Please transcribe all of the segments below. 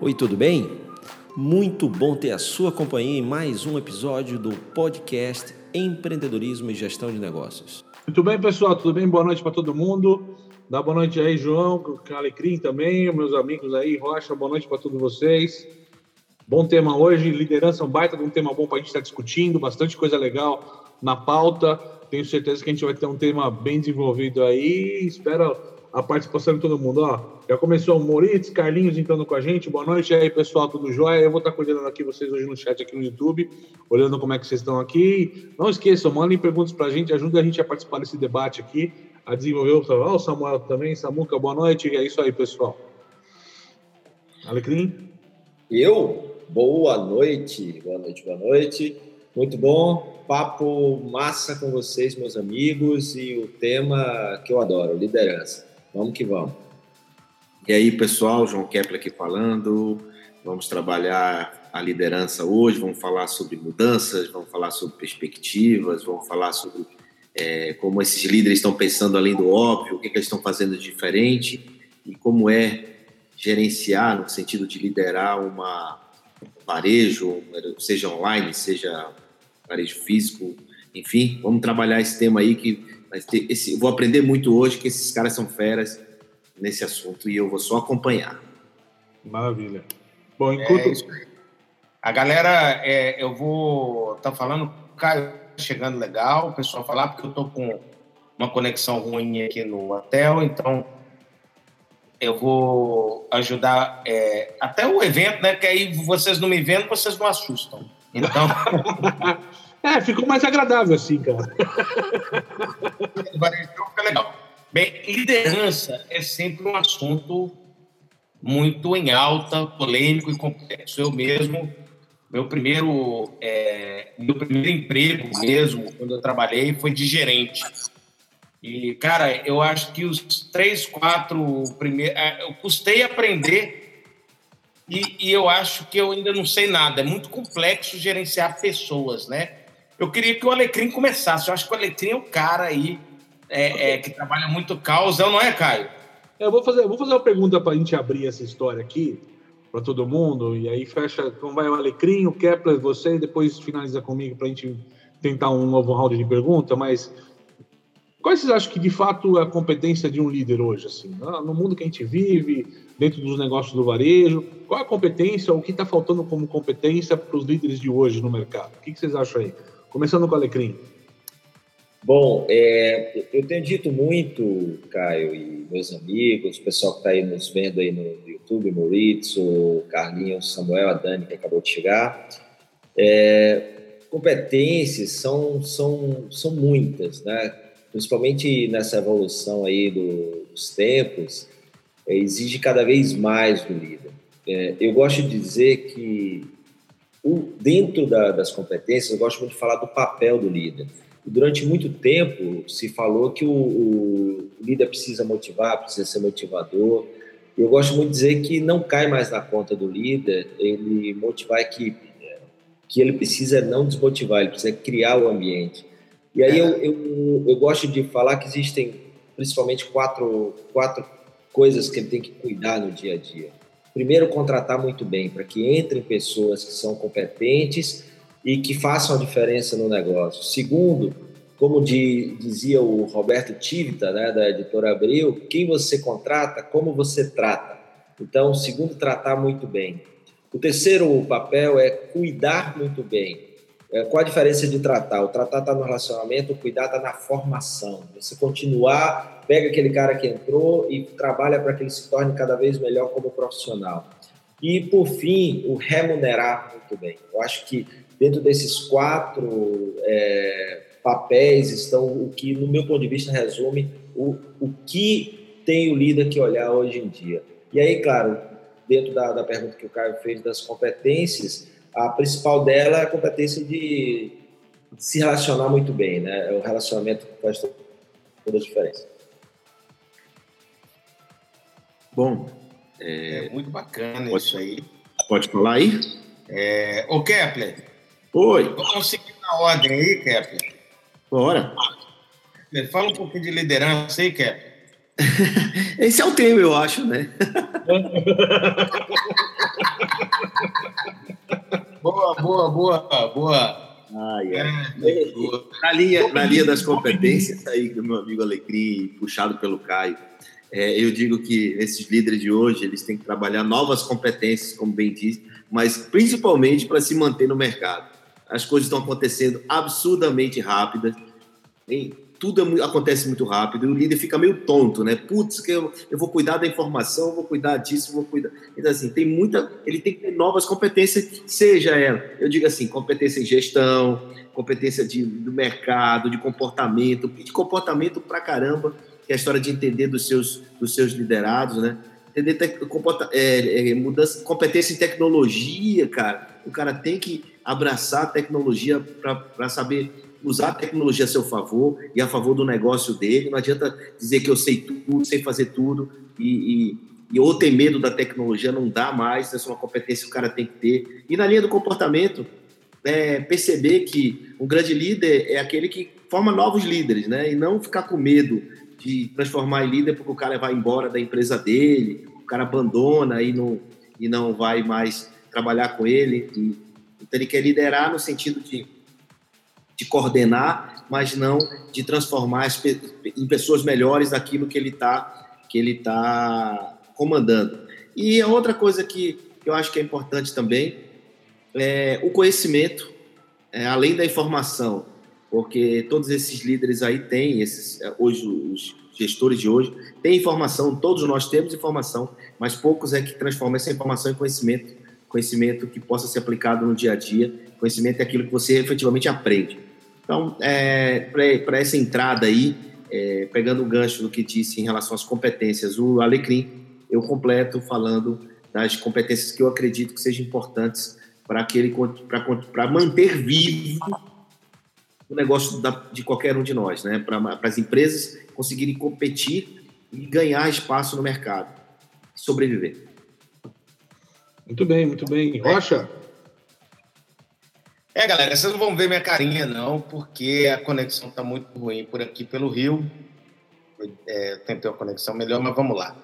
Oi, tudo bem? Muito bom ter a sua companhia em mais um episódio do podcast Empreendedorismo e Gestão de Negócios. Muito bem, pessoal, tudo bem? Boa noite para todo mundo. Dá boa noite aí, João, Alecrim também, meus amigos aí, Rocha, boa noite para todos vocês. Bom tema hoje, liderança é um baita um tema bom para a gente estar discutindo, bastante coisa legal na pauta. Tenho certeza que a gente vai ter um tema bem desenvolvido aí. Espero a participação de todo mundo. Ó, já começou o Moritz, Carlinhos entrando com a gente. Boa noite aí, pessoal, tudo jóia? Eu vou estar coordenando aqui vocês hoje no chat aqui no YouTube, olhando como é que vocês estão aqui. Não esqueçam, mandem perguntas para a gente, ajuda a gente a participar desse debate aqui, a desenvolver o oh, Samuel também. Samuca, boa noite. É isso aí, pessoal. Alecrim? Eu? Boa noite, boa noite, boa noite. Muito bom papo massa com vocês, meus amigos, e o tema que eu adoro, liderança. Vamos que vamos. E aí, pessoal, João Kepler aqui falando. Vamos trabalhar a liderança hoje, vamos falar sobre mudanças, vamos falar sobre perspectivas, vamos falar sobre é, como esses líderes estão pensando além do óbvio, o que, que eles estão fazendo de diferente e como é gerenciar no sentido de liderar uma varejo, seja online, seja varejo físico, enfim, vamos trabalhar esse tema aí que ter esse, vou aprender muito hoje que esses caras são feras nesse assunto e eu vou só acompanhar. Maravilha. Bom, enquanto. É a galera, é, eu vou. Tá falando, Caio chegando legal, o pessoal falar, porque eu tô com uma conexão ruim aqui no hotel, então eu vou ajudar é, até o evento, né? Que aí vocês não me vendo, vocês não assustam. Então. É, ficou mais agradável assim, cara. fica legal. Bem, liderança é sempre um assunto muito em alta, polêmico e complexo. Eu mesmo, meu primeiro, é, meu primeiro emprego mesmo, quando eu trabalhei, foi de gerente. E, cara, eu acho que os três, quatro primeiros. É, eu custei aprender e, e, eu acho que eu ainda não sei nada. É muito complexo gerenciar pessoas, né? Eu queria que o Alecrim começasse. Eu acho que o Alecrim é o cara aí é, é, que trabalha muito causa, não é, Caio? Eu vou fazer, vou fazer uma pergunta para a gente abrir essa história aqui para todo mundo e aí fecha. Então vai o Alecrim, o Kepler, você e depois finaliza comigo para a gente tentar um novo round de pergunta. Mas quais vocês acham que de fato é a competência de um líder hoje, assim, no mundo que a gente vive, dentro dos negócios do varejo? Qual é a competência? O que está faltando como competência para os líderes de hoje no mercado? O que vocês acham aí? Começando com o Alecrim. Bom, é, eu tenho dito muito, Caio e meus amigos, o pessoal que está aí nos vendo aí no YouTube, Maurício, o Carlinhos, Samuel, a Dani, que acabou de chegar. É, competências são, são, são muitas, né? principalmente nessa evolução aí do, dos tempos, é, exige cada vez mais do líder. É, eu gosto de dizer que o, dentro da, das competências, eu gosto muito de falar do papel do líder. Durante muito tempo se falou que o, o, líder precisa motivar, precisa ser motivador. Eu gosto muito de dizer que não cai mais na conta do líder ele motivar a equipe. Que ele precisa não desmotivar, ele precisa criar o ambiente. E aí eu, eu, eu gosto de falar que existem principalmente quatro, quatro coisas que ele tem que cuidar no dia a dia. Primeiro, contratar muito bem, para que entrem pessoas que são competentes e que façam a diferença no negócio. Segundo, como de, dizia o Roberto Tivita, né, da editora Abril, quem você contrata, como você trata. Então, segundo, tratar muito bem. O terceiro papel é cuidar muito bem. É, qual a diferença de tratar? O tratar está no relacionamento, o cuidar está na formação. Você continuar, pega aquele cara que entrou e trabalha para que ele se torne cada vez melhor como profissional. E, por fim, o remunerar muito bem. Eu acho que dentro desses quatro é, papéis estão o que, no meu ponto de vista, resume o, o que tem o líder que olhar hoje em dia. E aí, claro, dentro da, da pergunta que o Caio fez das competências, a principal dela é a competência de se relacionar muito bem, né? É o relacionamento que faz toda a diferença. Bom, é, é muito bacana pode, isso aí. Pode falar aí? É, ô Kepler. Oi. Vamos seguir na ordem aí, Kepler. Bora. Fala um pouquinho de liderança aí, Kepler. Esse é o tema, eu acho, né? boa, boa, boa, boa. Ai, ai. É, na, linha, na linha das competências aí do meu amigo Alecrim, puxado pelo Caio, é, eu digo que esses líderes de hoje eles têm que trabalhar novas competências, como bem disse, mas principalmente para se manter no mercado. As coisas estão acontecendo absurdamente rápidas, tudo é, acontece muito rápido e o líder fica meio tonto, né? Putz, que eu, eu vou cuidar da informação, vou cuidar disso, vou cuidar. Então, assim, tem muita. Ele tem que ter novas competências, seja ela, eu digo assim, competência em gestão, competência de, do mercado, de comportamento, de comportamento pra caramba, que é a história de entender dos seus, dos seus liderados, né? Entender te, comporta, é, é, mudança, competência em tecnologia, cara. O cara tem que abraçar a tecnologia para saber usar a tecnologia a seu favor e a favor do negócio dele. Não adianta dizer que eu sei tudo, sei fazer tudo e, e, e ou ter medo da tecnologia, não dá mais. Essa é uma competência que o cara tem que ter. E na linha do comportamento, é, perceber que um grande líder é aquele que forma novos líderes, né? E não ficar com medo de transformar em líder porque o cara vai embora da empresa dele, o cara abandona e não, e não vai mais trabalhar com ele. E, então ele quer liderar no sentido de de coordenar, mas não de transformar em pessoas melhores daquilo que ele está que ele tá comandando. E a outra coisa que eu acho que é importante também é o conhecimento, é, além da informação, porque todos esses líderes aí têm, esses, é, hoje os gestores de hoje têm informação, todos nós temos informação, mas poucos é que transformam essa informação em conhecimento, conhecimento que possa ser aplicado no dia a dia, conhecimento é aquilo que você efetivamente aprende. Então, é, para essa entrada aí, é, pegando o gancho do que disse em relação às competências, o Alecrim, eu completo falando das competências que eu acredito que sejam importantes para aquele para manter vivo o negócio da, de qualquer um de nós, né? Para as empresas conseguirem competir e ganhar espaço no mercado, sobreviver. Muito bem, muito bem. Rocha, é, galera, vocês não vão ver minha carinha, não, porque a conexão está muito ruim por aqui pelo Rio. É, tentei uma conexão melhor, mas vamos lá.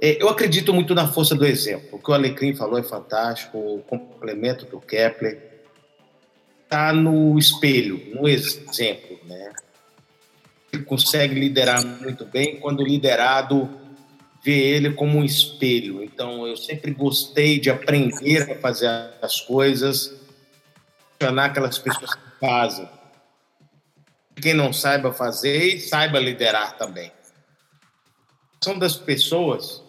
É, eu acredito muito na força do exemplo. O que o Alecrim falou é fantástico, o complemento do Kepler está no espelho, no exemplo, né? Ele consegue liderar muito bem quando o liderado vê ele como um espelho. Então, eu sempre gostei de aprender a fazer as coisas questionar aquelas pessoas que fazem. Quem não saiba fazer e saiba liderar também. Ação das pessoas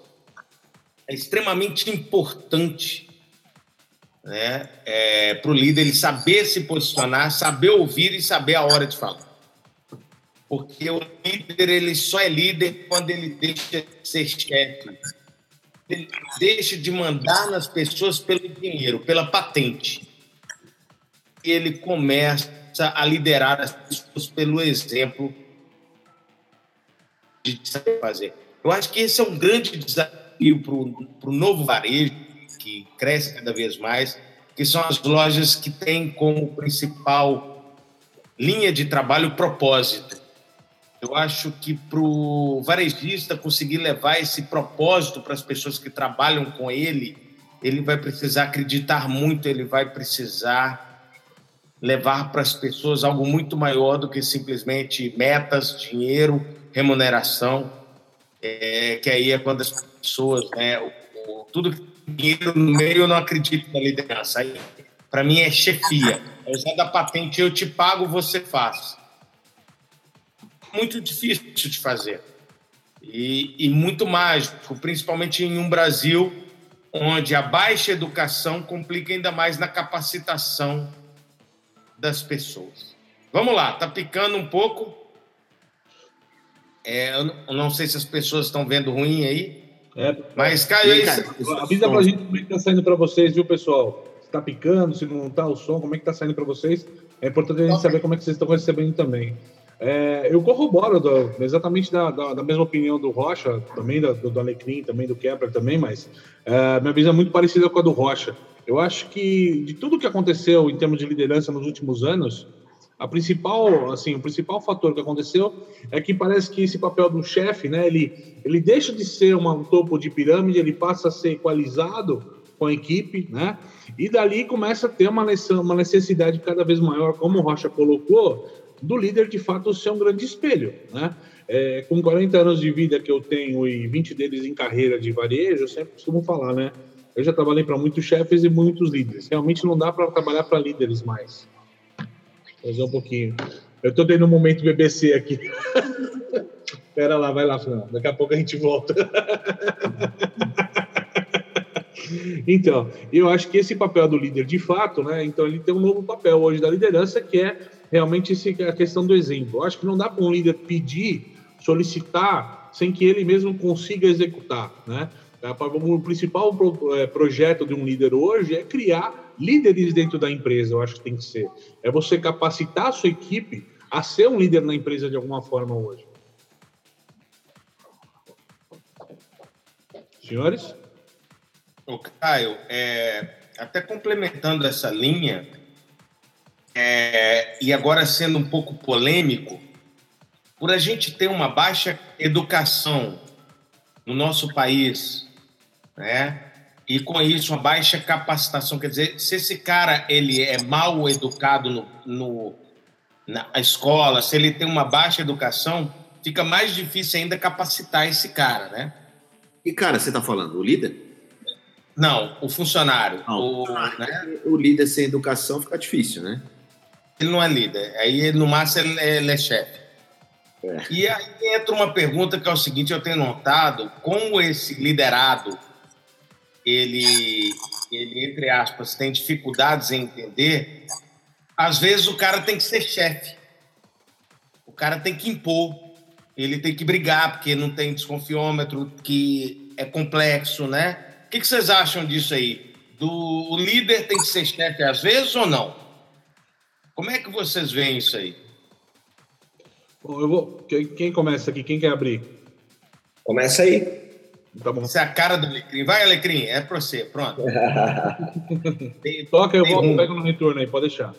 é extremamente importante né, é, para o líder ele saber se posicionar, saber ouvir e saber a hora de falar. Porque o líder ele só é líder quando ele deixa de ser chefe. Ele deixa de mandar nas pessoas pelo dinheiro, pela patente ele começa a liderar as pessoas pelo exemplo de saber fazer. Eu acho que esse é um grande desafio para o novo varejo, que cresce cada vez mais, que são as lojas que têm como principal linha de trabalho o propósito. Eu acho que para o varejista conseguir levar esse propósito para as pessoas que trabalham com ele, ele vai precisar acreditar muito, ele vai precisar levar para as pessoas algo muito maior do que simplesmente metas, dinheiro, remuneração, é, que aí é quando as pessoas, né, o, o, tudo dinheiro no meio eu não acredito na liderança. Para mim é chefia. É usar da patente, eu te pago, você faz. Muito difícil de fazer. E, e muito mágico, principalmente em um Brasil onde a baixa educação complica ainda mais na capacitação das pessoas. Vamos lá, tá picando um pouco. É, eu não sei se as pessoas estão vendo ruim aí. É, mas caiu aí. Avisa pra gente como é que tá saindo para vocês, viu, pessoal? Se tá picando, se não tá o som, como é que tá saindo para vocês? É importante a gente saber como é que vocês estão recebendo também. É, eu corroboro do, exatamente da, da, da, mesma opinião do Rocha, também do, do Alecrim, também do Kepler também, mas é, minha visão é muito parecida com a do Rocha. Eu acho que de tudo que aconteceu em termos de liderança nos últimos anos, A principal, assim, o principal fator que aconteceu é que parece que esse papel do chefe, né, ele, ele deixa de ser uma, um topo de pirâmide, ele passa a ser equalizado com a equipe, né? E dali começa a ter uma necessidade cada vez maior, como o Rocha colocou, do líder de fato ser um grande espelho, né? É, com 40 anos de vida que eu tenho e 20 deles em carreira de varejo, eu sempre costumo falar, né? Eu já trabalhei para muitos chefes e muitos líderes. Realmente não dá para trabalhar para líderes mais. Fazer um pouquinho. Eu estou tendo um momento BBC aqui. Espera lá, vai lá, Fernando. Daqui a pouco a gente volta. então, eu acho que esse papel do líder, de fato, né? Então ele tem um novo papel hoje da liderança, que é realmente esse, a questão do exemplo. Eu acho que não dá para um líder pedir solicitar sem que ele mesmo consiga executar, né? É, o principal é, projeto de um líder hoje é criar líderes dentro da empresa, eu acho que tem que ser. É você capacitar a sua equipe a ser um líder na empresa de alguma forma hoje. Senhores? O Caio, é, até complementando essa linha, é, e agora sendo um pouco polêmico, por a gente ter uma baixa educação no nosso país, né? E com isso uma baixa capacitação, quer dizer, se esse cara ele é mal educado no, no na escola, se ele tem uma baixa educação, fica mais difícil ainda capacitar esse cara, né? E cara, você está falando o líder? Não, o funcionário. Não, o, né? o líder sem educação fica difícil, né? Ele não é líder. Aí, no máximo, ele é, ele é chefe. É. E aí entra uma pergunta que é o seguinte: eu tenho notado como esse liderado, ele, ele entre aspas, tem dificuldades em entender. Às vezes o cara tem que ser chefe, o cara tem que impor, ele tem que brigar porque não tem desconfiômetro, que é complexo, né? O que, que vocês acham disso aí? Do o líder tem que ser chefe às vezes ou não? Como é que vocês veem isso aí? Bom, eu vou. Quem começa aqui? Quem quer abrir? Começa aí. Tá bom. Você é a cara do Alecrim. Vai, Alecrim, é pra você, pronto. tem, Toca, eu volto, um... pego no retorno aí, pode deixar.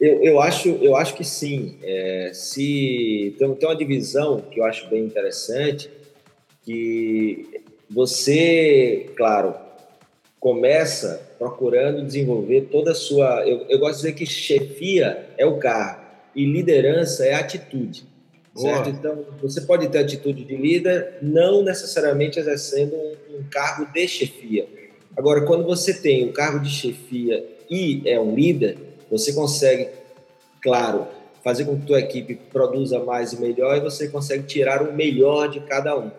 Eu, eu, acho, eu acho que sim. É, se tem, tem uma divisão que eu acho bem interessante, que você, claro, começa procurando desenvolver toda a sua. Eu, eu gosto de dizer que chefia é o cargo e liderança é a atitude. Certo? Então, você pode ter atitude de líder, não necessariamente exercendo um, um cargo de chefia. Agora, quando você tem um cargo de chefia e é um líder, você consegue, claro, fazer com que a tua equipe produza mais e melhor e você consegue tirar o melhor de cada um.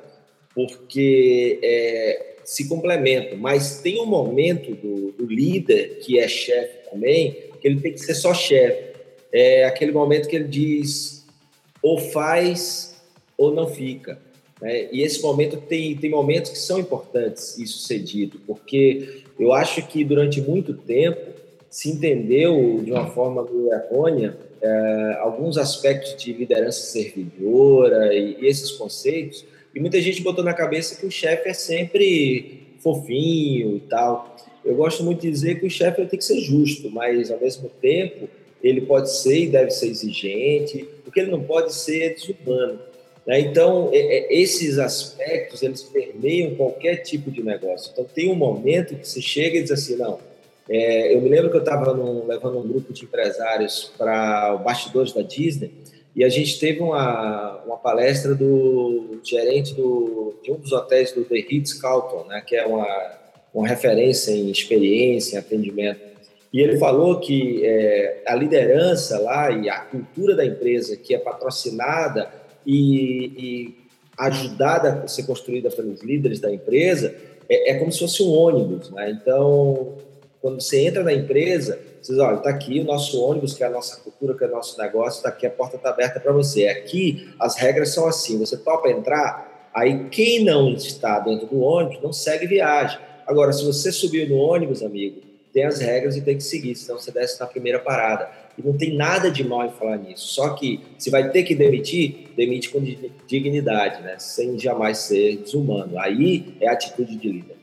Porque é, se complementam, mas tem um momento do, do líder, que é chefe também, que ele tem que ser só chefe. É aquele momento que ele diz ou faz ou não fica. Né? E esse momento tem, tem momentos que são importantes isso ser dito, porque eu acho que durante muito tempo se entendeu de uma forma meio errônea é, alguns aspectos de liderança servidora e, e esses conceitos e muita gente botou na cabeça que o chefe é sempre fofinho e tal. Eu gosto muito de dizer que o chefe tem que ser justo, mas ao mesmo tempo ele pode ser e deve ser exigente, porque ele não pode ser desumano. Né? Então, esses aspectos, eles permeiam qualquer tipo de negócio. Então, tem um momento que você chega e diz assim, não, é, eu me lembro que eu estava levando um grupo de empresários para o bastidores da Disney, e a gente teve uma, uma palestra do gerente do, de um dos hotéis do The Ritz-Carlton, né, que é uma, uma referência em experiência, em atendimento. E ele falou que é, a liderança lá e a cultura da empresa, que é patrocinada e, e ajudada a ser construída pelos líderes da empresa, é, é como se fosse um ônibus. Né? Então, quando você entra na empresa, você diz, olha, está aqui o nosso ônibus, que é a nossa cultura, que é o nosso negócio, está aqui, a porta está aberta para você. Aqui, as regras são assim, você topa entrar, aí quem não está dentro do ônibus não segue viagem. Agora, se você subiu no ônibus, amigo, tem as regras e tem que seguir, senão você desce na primeira parada. E não tem nada de mal em falar nisso. Só que se vai ter que demitir, demite com dignidade, né? sem jamais ser desumano. Aí é atitude de líder.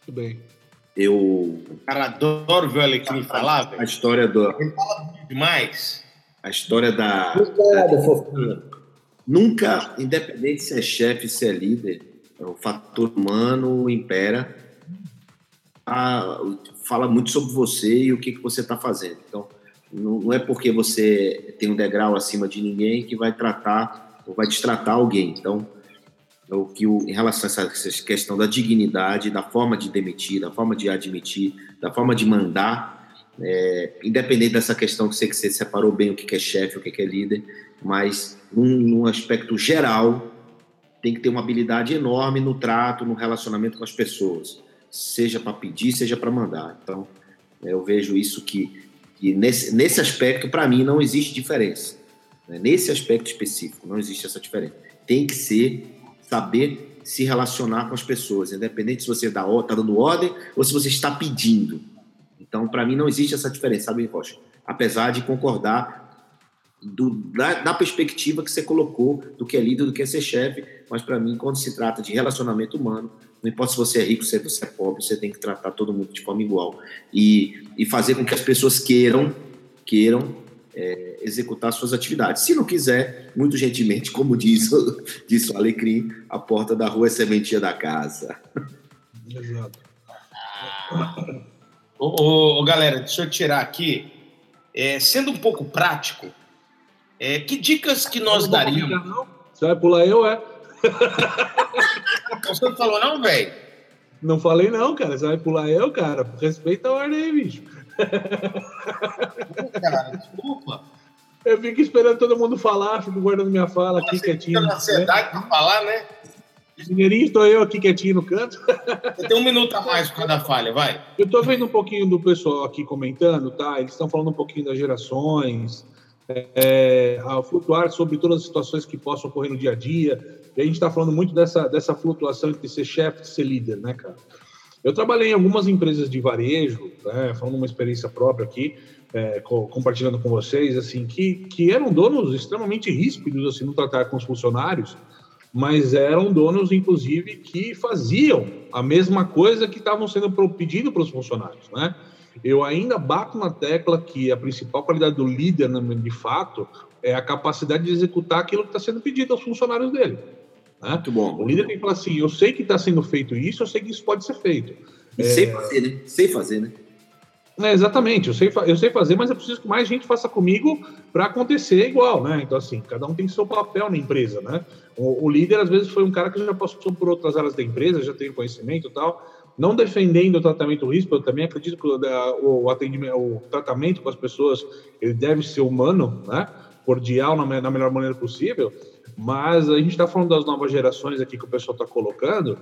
Muito bem. eu. Cara, adoro ver o Alecrim falar, velho. A história do. Ele fala demais. A história da. Obrigado, fofinho. Nunca, independente se é chefe, se é líder, o fator humano impera. A, fala muito sobre você e o que, que você está fazendo. Então, não, não é porque você tem um degrau acima de ninguém que vai tratar ou vai destratar alguém. Então, o que o, em relação a essa questão da dignidade, da forma de demitir, da forma de admitir, da forma de mandar, é, independente dessa questão que você, que você separou bem o que é chefe, o que é líder, mas num, num aspecto geral, tem que ter uma habilidade enorme no trato, no relacionamento com as pessoas, seja para pedir, seja para mandar. Então, é, eu vejo isso que, que nesse, nesse aspecto, para mim, não existe diferença. Né? Nesse aspecto específico, não existe essa diferença. Tem que ser saber se relacionar com as pessoas, independente se você está dando ordem ou se você está pedindo. Então, para mim, não existe essa diferença, sabe, Rocha? Apesar de concordar do, da, da, perspectiva que você colocou do que é líder, do que é ser chefe, mas para mim, quando se trata de relacionamento humano, não importa se você é rico, se você é pobre, você tem que tratar todo mundo de forma igual e, e fazer com que as pessoas queiram, queiram é, executar suas atividades. Se não quiser, muito gentilmente, como diz, diz o Alecrim, a porta da rua é sementinha da casa. Exato. ô, ô, ô, galera, deixa eu tirar aqui. É, sendo um pouco prático, é, que dicas que nós daríamos? Você vai pular eu, é? Você não falou não, velho? Não falei não, cara. Você vai pular eu, cara. Respeita a ordem aí, bicho. Cara, desculpa. Eu fico esperando todo mundo falar, fico guardando minha fala aqui Você quietinho. Fica na ansiedade para falar, né? Mineirinho, estou eu aqui quietinho no canto. Você tem um minuto a mais por cada falha, vai. Eu estou vendo um pouquinho do pessoal aqui comentando, tá? Eles estão falando um pouquinho das gerações, é, a flutuar sobre todas as situações que possam ocorrer no dia a dia. E a gente está falando muito dessa, dessa flutuação entre ser chefe e ser líder, né, cara? Eu trabalhei em algumas empresas de varejo, né, falando uma experiência própria aqui, é, co compartilhando com vocês, assim, que, que eram donos extremamente ríspidos, assim, no tratar com os funcionários, mas eram donos, inclusive, que faziam a mesma coisa que estavam sendo pedido para os funcionários, né? Eu ainda bato na tecla que a principal qualidade do líder, né, de fato, é a capacidade de executar aquilo que está sendo pedido aos funcionários dele. Né? Muito bom. O líder tem que falar assim: eu sei que está sendo feito isso, eu sei que isso pode ser feito. E é... sei fazer, né? Sei fazer, né? É, exatamente, eu sei, eu sei fazer, mas eu preciso que mais gente faça comigo para acontecer igual, né? Então, assim, cada um tem seu papel na empresa, né? O, o, líder, às vezes, foi um cara que já passou por outras áreas da empresa, já tem conhecimento e tal. Não defendendo o tratamento risco, eu também acredito que o, o, atendimento, o tratamento com as pessoas ele deve ser humano, né? Cordial na, na melhor maneira possível. Mas a gente está falando das novas gerações aqui que o pessoal está colocando,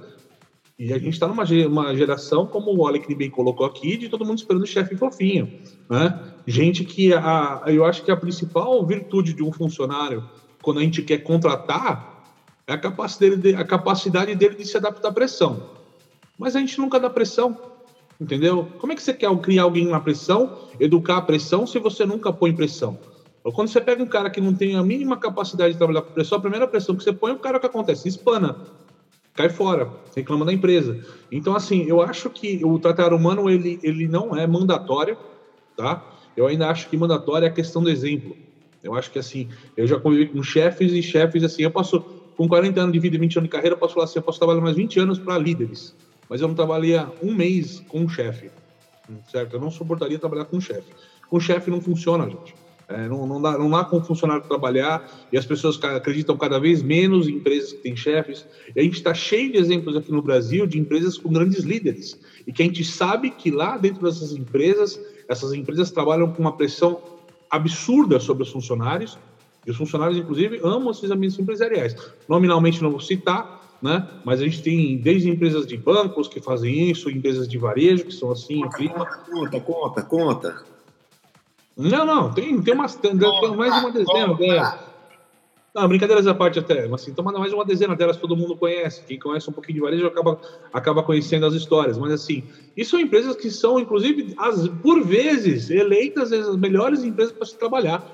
e a gente está numa uma geração, como o Alec bem colocou aqui, de todo mundo esperando o chefe fofinho. Né? Gente que a, eu acho que a principal virtude de um funcionário, quando a gente quer contratar, é a capacidade dele, a capacidade dele de se adaptar à pressão. Mas a gente nunca dá pressão, entendeu? Como é que você quer criar alguém na pressão, educar a pressão, se você nunca põe pressão? Quando você pega um cara que não tem a mínima capacidade de trabalhar com pressão, a primeira pressão que você põe, o cara o que acontece? Espana, cai fora, reclama da empresa. Então, assim, eu acho que o tratar humano, ele, ele não é mandatório, tá? Eu ainda acho que mandatório é a questão do exemplo. Eu acho que, assim, eu já convivi com chefes e chefes, assim, eu posso, com 40 anos de vida e 20 anos de carreira, eu posso falar assim, eu posso trabalhar mais 20 anos para líderes, mas eu não trabalhei um mês com um chefe, certo? Eu não suportaria trabalhar com um chefe. Com chefe não funciona, gente. É, não, não, dá, não dá como funcionário trabalhar e as pessoas acreditam cada vez menos em empresas que têm chefes. E a gente está cheio de exemplos aqui no Brasil de empresas com grandes líderes e que a gente sabe que lá dentro dessas empresas, essas empresas trabalham com uma pressão absurda sobre os funcionários e os funcionários, inclusive, amam esses ambientes empresariais. Nominalmente não vou citar, né? Mas a gente tem desde empresas de bancos que fazem isso, empresas de varejo que são assim, conta, conta, conta, conta. Não, não, tem, tem, umas, tem, tem mais uma dezena delas. Não, brincadeiras à parte até, mas assim, então mais uma dezena delas todo mundo conhece. Quem conhece um pouquinho de varejo acaba, acaba conhecendo as histórias. Mas assim, isso são empresas que são, inclusive, as, por vezes, eleitas as melhores empresas para se trabalhar.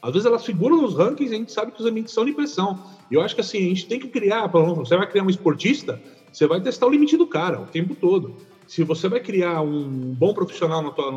Às vezes elas figuram nos rankings e a gente sabe que os ambientes são de pressão. Eu acho que assim, a gente tem que criar, você vai criar um esportista, você vai testar o limite do cara o tempo todo. se você vai criar um bom profissional na, tua,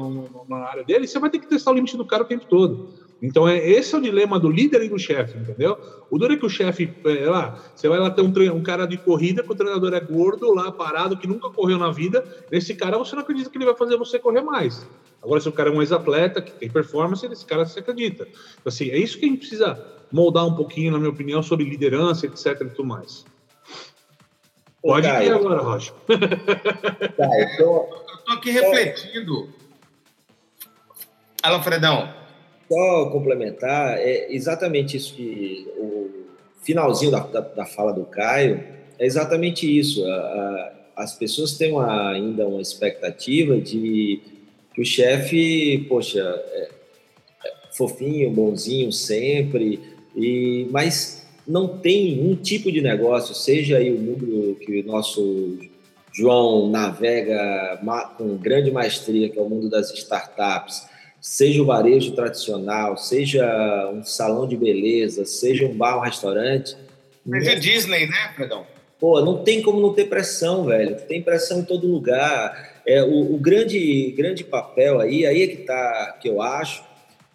na área dele, você vai ter que testar o limite do cara o tempo todo. Então, é, esse é o dilema do líder e do chefe, entendeu? O duro é que o chefe, é, lá, você vai lá ter um, um, cara de corrida que o treinador é gordo, lá parado, que nunca correu na vida. Esse cara, você não acredita que ele vai fazer você correr mais. Agora, se o cara é um ex-atleta, que tem performance, esse cara se acredita. Então, assim, é isso que a gente precisa moldar um pouquinho, na minha opinião, sobre liderança, etc e tudo mais. Pode ir agora, Rocha. Tá, eu, tô... eu tô aqui refletindo. Fala, Fredão. Só complementar, é exatamente isso que o finalzinho da, da, da fala do Caio é exatamente isso. A, a, as pessoas têm uma, ainda uma expectativa de que o chefe, poxa, é, é fofinho, bonzinho sempre, e mas não tem um tipo de negócio, seja aí o mundo que o nosso João navega com grande maestria, que é o mundo das startups, seja o varejo tradicional, seja um salão de beleza, seja um bar, um restaurante. Seja Disney, né, Fredão? Pô, não tem como não ter pressão, velho. Tem pressão em todo lugar. É, o, o grande, grande papel aí, aí é que tá, que eu acho,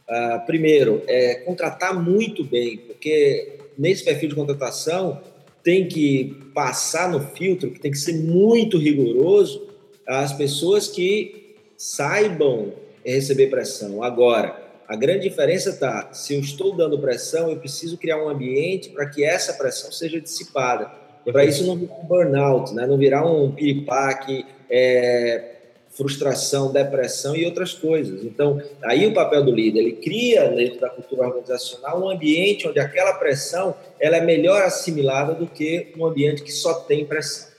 uh, primeiro, é contratar muito bem, porque nesse perfil de contratação, tem que passar no filtro, que tem que ser muito rigoroso, as pessoas que saibam receber pressão. Agora, a grande diferença está, se eu estou dando pressão, eu preciso criar um ambiente para que essa pressão seja dissipada. Para isso não virar um burnout, né? não virar um piripaque, é, frustração, depressão e outras coisas. Então, aí o papel do líder, ele cria dentro da cultura organizacional um ambiente onde aquela pressão ela é melhor assimilada do que um ambiente que só tem pressão.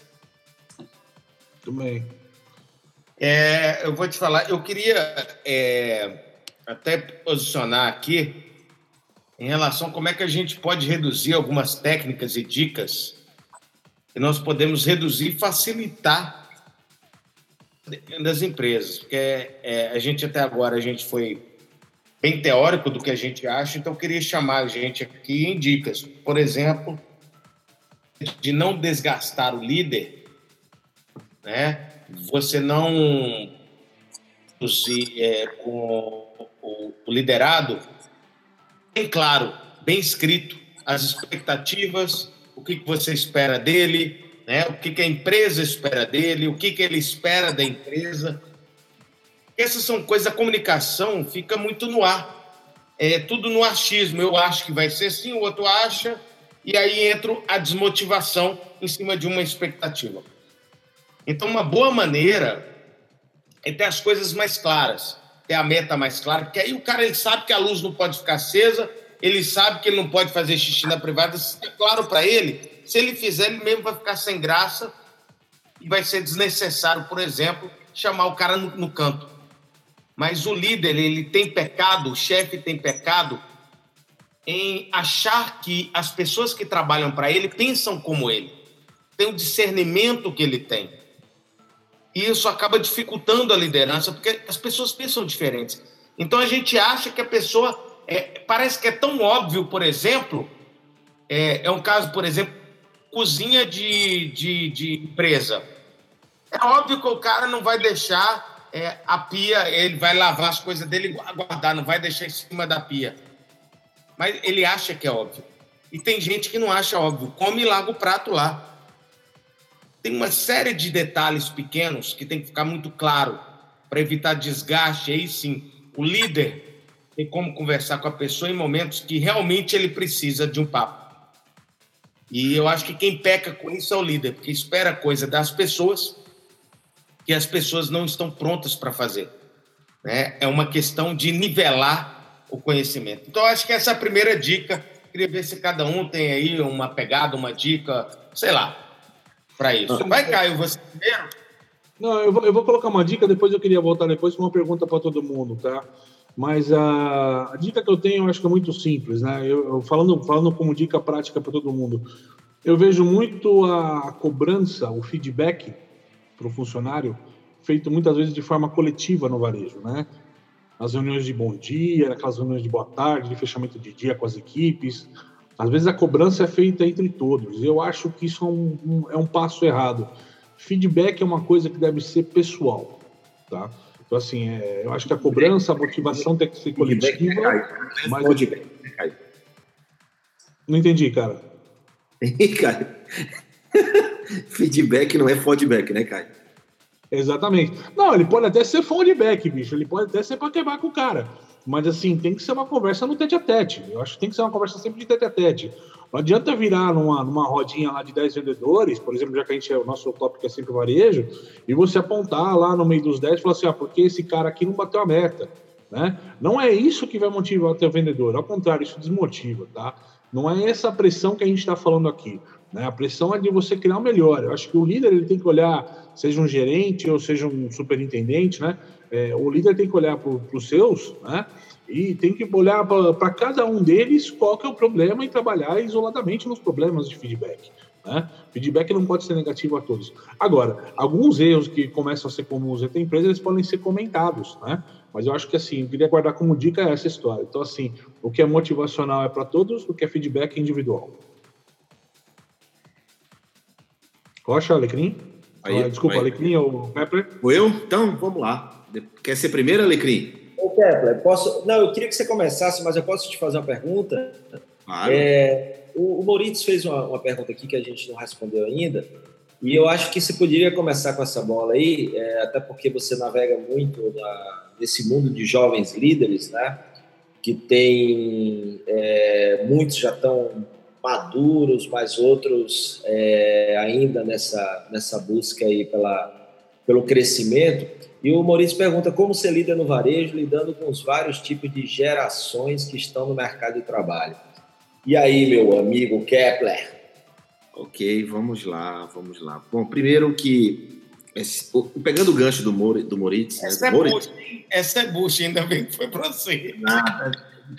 Muito bem. É, eu vou te falar, eu queria é, até posicionar aqui em relação a como é que a gente pode reduzir algumas técnicas e dicas que nós podemos reduzir e facilitar das empresas, porque é, a gente até agora a gente foi bem teórico do que a gente acha, então eu queria chamar a gente aqui em dicas. Por exemplo, de não desgastar o líder, né? Você não é, com o, o liderado bem claro, bem escrito, as expectativas, o que, que você espera dele, né? o que, que a empresa espera dele, o que, que ele espera da empresa. Essas são coisas, a comunicação fica muito no ar. É tudo no achismo. Eu acho que vai ser assim, o outro acha, e aí entra a desmotivação em cima de uma expectativa. Então, uma boa maneira é ter as coisas mais claras, ter a meta mais clara, porque aí o cara ele sabe que a luz não pode ficar acesa, ele sabe que ele não pode fazer xixi na privada, se é claro para ele, se ele fizer, ele mesmo vai ficar sem graça e vai ser desnecessário, por exemplo, chamar o cara no, no canto. Mas o líder, ele tem pecado, o chefe tem pecado em achar que as pessoas que trabalham para ele pensam como ele, tem o discernimento que ele tem. E isso acaba dificultando a liderança, porque as pessoas pensam diferentes. Então a gente acha que a pessoa. É, parece que é tão óbvio, por exemplo, é, é um caso, por exemplo, cozinha de, de, de empresa. É óbvio que o cara não vai deixar é, a pia, ele vai lavar as coisas dele e guardar, não vai deixar em cima da pia. Mas ele acha que é óbvio. E tem gente que não acha óbvio. Come e larga o prato lá. Tem uma série de detalhes pequenos que tem que ficar muito claro para evitar desgaste. Aí sim, o líder tem como conversar com a pessoa em momentos que realmente ele precisa de um papo. E eu acho que quem peca com isso é o líder, porque espera coisa das pessoas que as pessoas não estão prontas para fazer. Né? É uma questão de nivelar o conhecimento. Então, acho que essa é a primeira dica. Queria ver se cada um tem aí uma pegada, uma dica, sei lá, para isso. Vai, Caio, você primeiro? Não, eu vou, eu vou colocar uma dica, depois eu queria voltar depois com uma pergunta para todo mundo, tá? Mas a, a, dica que eu tenho, eu acho que é muito simples, né? Eu, eu falando, falando como dica prática para todo mundo, eu vejo muito a cobrança, o feedback para o funcionário feito muitas vezes de forma coletiva no varejo, né? As reuniões de bom dia, aquelas reuniões de boa tarde, de fechamento de dia com as equipes. Às vezes a cobrança é feita entre todos. Eu acho que isso é um, um, é um passo errado feedback é uma coisa que deve ser pessoal, tá? Então, assim, é, eu acho que a cobrança, a motivação tem que ser coletiva. Mas... Não entendi, cara. Caio. Feedback não é feedback, né, Caio? Exatamente. Não, ele pode até ser feedback, bicho. Ele pode até ser para quebrar com o cara. Mas, assim, tem que ser uma conversa no tete a tete. Eu acho que tem que ser uma conversa sempre de tete a tete. Não adianta virar numa, numa rodinha lá de 10 vendedores, por exemplo, já que a gente, o nosso tópico é sempre varejo, e você apontar lá no meio dos 10 e falar assim, ah, porque esse cara aqui não bateu a meta. Né? Não é isso que vai motivar o teu vendedor, ao contrário, isso desmotiva, tá? Não é essa pressão que a gente está falando aqui. Né? A pressão é de você criar o melhor. Eu acho que o líder ele tem que olhar, seja um gerente ou seja um superintendente, né? É, o líder tem que olhar para os seus, né? E tem que olhar para cada um deles qual que é o problema e trabalhar isoladamente nos problemas de feedback. Né? Feedback não pode ser negativo a todos. Agora, alguns erros que começam a ser comuns entre empresas, eles podem ser comentados, né? Mas eu acho que assim, eu queria guardar como dica essa história. Então, assim, o que é motivacional é para todos, o que é feedback é individual. Rocha, Alecrim? Aí, ah, desculpa, aí. Alecrim ou Pepper? Eu? Então, vamos lá. Quer ser primeiro, Alecrim? Ô, Pepper, posso... Não, eu queria que você começasse, mas eu posso te fazer uma pergunta? Claro. É... O, o Moritz fez uma, uma pergunta aqui que a gente não respondeu ainda, e eu acho que você poderia começar com essa bola aí, é, até porque você navega muito na, nesse mundo de jovens líderes, né? Que tem é, muitos já estão maduros, mas outros é, ainda nessa nessa busca aí pela pelo crescimento. E o Maurício pergunta como você lida no varejo, lidando com os vários tipos de gerações que estão no mercado de trabalho. E aí, meu amigo Kepler? Ok, vamos lá, vamos lá. Bom, primeiro que esse, pegando o gancho do, Mor, do Moritz. Essa, né, do é Moritz. Bush, essa é Bush, ainda bem que foi para você. Nada.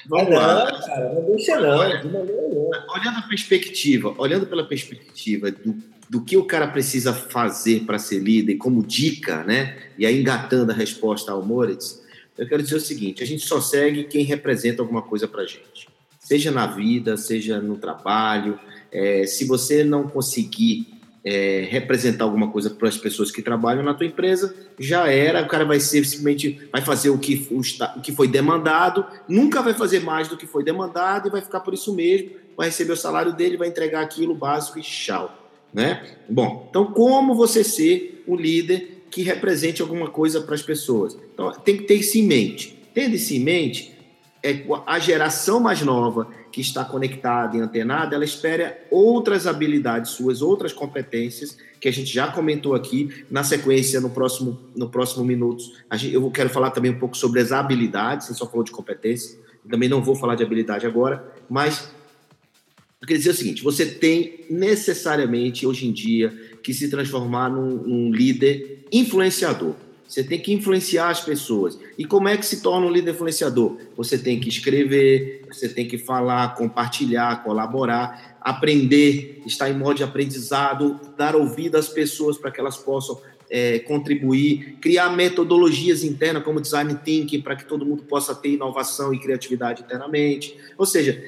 Vamos não, lá. cara, não deixa não, Olhando a perspectiva, olhando pela perspectiva do, do que o cara precisa fazer para ser líder, como dica, né? E aí engatando a resposta ao Moritz, eu quero dizer o seguinte: a gente só segue quem representa alguma coisa para gente, seja na vida, seja no trabalho. É, se você não conseguir é, representar alguma coisa para as pessoas que trabalham na tua empresa, já era, o cara vai ser simplesmente, vai fazer o que, o, o que foi demandado, nunca vai fazer mais do que foi demandado e vai ficar por isso mesmo, vai receber o salário dele, vai entregar aquilo básico e tchau. Né? Bom, então como você ser o líder que represente alguma coisa para as pessoas? Então tem que ter isso em mente. Tendo isso em mente, é a geração mais nova que está conectada e antenada, ela espera outras habilidades suas, outras competências que a gente já comentou aqui. Na sequência, no próximo, no próximo minutos, gente, eu quero falar também um pouco sobre as habilidades. Você só falou de competência, também não vou falar de habilidade agora, mas queria dizer o seguinte: você tem necessariamente hoje em dia que se transformar num, num líder influenciador. Você tem que influenciar as pessoas. E como é que se torna um líder influenciador? Você tem que escrever, você tem que falar, compartilhar, colaborar, aprender, estar em modo de aprendizado, dar ouvido às pessoas para que elas possam é, contribuir, criar metodologias internas como design thinking para que todo mundo possa ter inovação e criatividade internamente. Ou seja,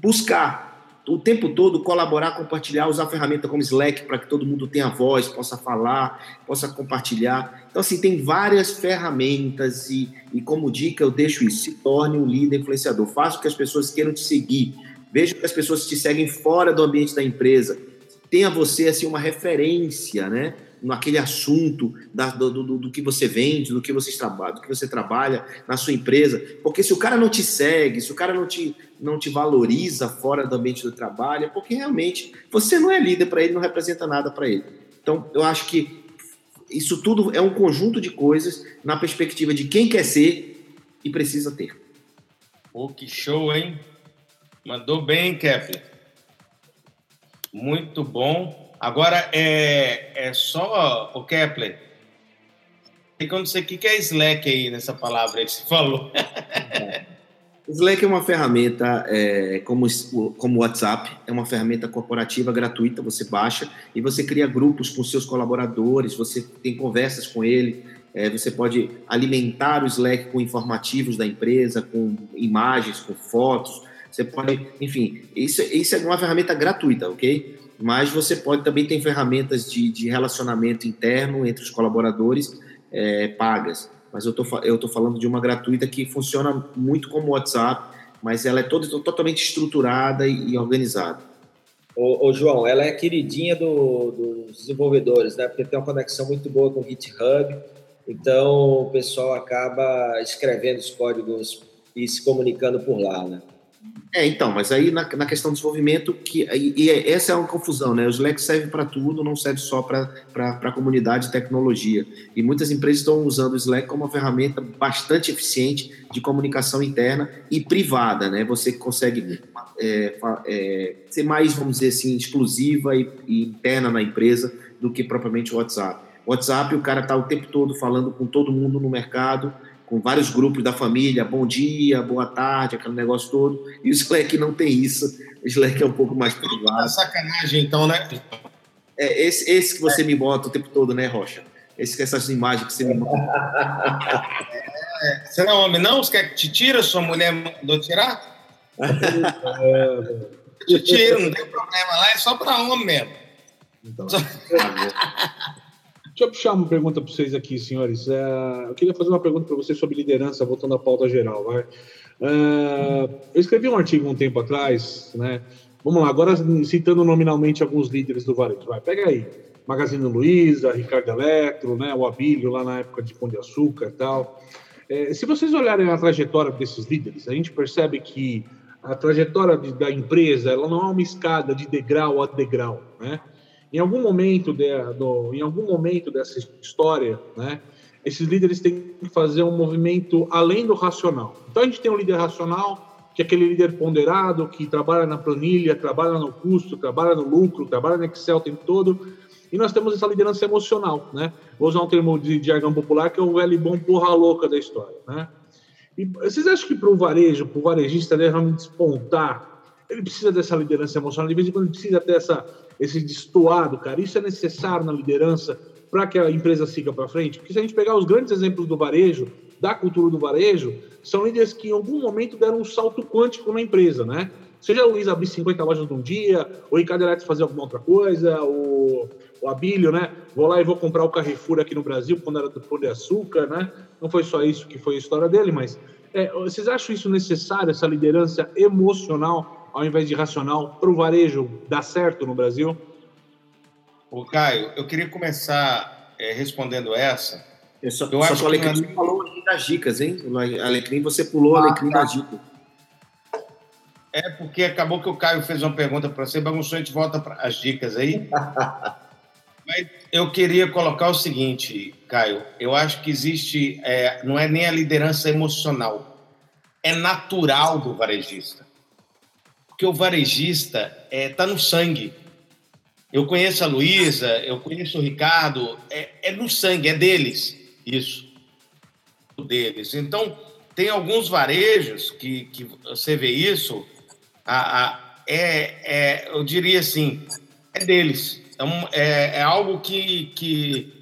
buscar o tempo todo colaborar, compartilhar, usar ferramentas como Slack para que todo mundo tenha voz, possa falar, possa compartilhar. Então, assim, tem várias ferramentas e, e como dica eu deixo isso, se torne um líder influenciador. Faça com que as pessoas queiram te seguir. Veja que as pessoas te seguem fora do ambiente da empresa. Tenha você, assim, uma referência, né? Naquele assunto da, do, do, do, que você vende, do que você trabalha, do que você trabalha na sua empresa. Porque se o cara não te segue, se o cara não te, não te valoriza fora do ambiente do trabalho, é porque realmente você não é líder para ele, não representa nada para ele. Então, eu acho que isso tudo é um conjunto de coisas na perspectiva de quem quer ser e precisa ter. Pô, que show, hein? Mandou bem, Kepler. Muito bom. Agora, é, é só o Kepler. Tem como você o que é Slack aí nessa palavra que você falou. Slack é uma ferramenta é, como como WhatsApp, é uma ferramenta corporativa gratuita. Você baixa e você cria grupos com seus colaboradores. Você tem conversas com ele. É, você pode alimentar o Slack com informativos da empresa, com imagens, com fotos. Você pode, enfim, isso, isso é uma ferramenta gratuita, ok? Mas você pode também ter ferramentas de, de relacionamento interno entre os colaboradores é, pagas. Mas eu tô, estou falando de uma gratuita que funciona muito como WhatsApp, mas ela é toda, totalmente estruturada e, e organizada. Ô, ô, João, ela é queridinha do, dos desenvolvedores, né? Porque tem uma conexão muito boa com o GitHub, então o pessoal acaba escrevendo os códigos e se comunicando por lá, né? É, então, mas aí na, na questão do desenvolvimento, que, e, e é, essa é uma confusão, né? O Slack serve para tudo, não serve só para a comunidade de tecnologia. E muitas empresas estão usando o Slack como uma ferramenta bastante eficiente de comunicação interna e privada, né? Você consegue é, é, ser mais, vamos dizer assim, exclusiva e, e interna na empresa do que propriamente o WhatsApp. WhatsApp, o cara está o tempo todo falando com todo mundo no mercado, com vários grupos da família, bom dia, boa tarde, aquele negócio todo. E o Slack não tem isso. O Slack é um pouco mais privado. sacanagem, então, né? É esse, esse que você é. me bota o tempo todo, né, Rocha? Esse, essas imagens que você me bota. É, você não é homem, não? Você quer que te tira? Sua mulher mandou tirar? te tira, não tem problema lá, é só para homem mesmo. Então, só... Deixa eu puxar uma pergunta para vocês aqui, senhores. É, eu queria fazer uma pergunta para vocês sobre liderança, voltando à pauta geral. Vai. É, eu escrevi um artigo um tempo atrás, né? Vamos lá, agora citando nominalmente alguns líderes do varejo. Vai, pega aí. Magazine Luiza, Ricardo Eletro, né? O Abílio, lá na época de Pão de Açúcar e tal. É, se vocês olharem a trajetória desses líderes, a gente percebe que a trajetória de, da empresa ela não é uma escada de degrau a degrau, né? Em algum momento, de, do, em algum momento dessa história, né, esses líderes têm que fazer um movimento além do racional. Então a gente tem um líder racional, que é aquele líder ponderado, que trabalha na planilha, trabalha no custo, trabalha no lucro, trabalha no Excel o tempo todo. E nós temos essa liderança emocional, né? Vou usar um termo de jargão popular que é o velho bom porra louca da história, né? E vocês acham que para o varejo, para o varejista ele realmente despontar, ele precisa dessa liderança emocional, de vez em quando ele precisa ter essa esse destoado, cara. Isso é necessário na liderança para que a empresa siga para frente? Porque se a gente pegar os grandes exemplos do varejo, da cultura do varejo, são líderes que em algum momento deram um salto quântico na empresa, né? Seja o Luiz abrir 50 lojas num dia, o Ricardo Eletro fazer alguma outra coisa, o, o Abílio, né? Vou lá e vou comprar o Carrefour aqui no Brasil, quando era do Pão de Açúcar, né? Não foi só isso que foi a história dele, mas é, vocês acham isso necessário, essa liderança emocional ao invés de racional, para o varejo dar certo no Brasil? O Caio, eu queria começar é, respondendo essa. Eu só, eu só acho que o Alecrim que... falou aqui das dicas, hein? Alecrim, você pulou o ah, Alecrim tá. das dicas. É porque acabou que o Caio fez uma pergunta para você, bagunçou, a gente volta para as dicas aí. Mas eu queria colocar o seguinte, Caio, eu acho que existe, é, não é nem a liderança emocional, é natural do varejista. Porque o varejista está é, tá no sangue. Eu conheço a Luísa, eu conheço o Ricardo, é, é no sangue, é deles, isso. Deles. Então, tem alguns varejos que, que você vê isso, a, a, é, é, eu diria assim, é deles. É, um, é, é algo que, que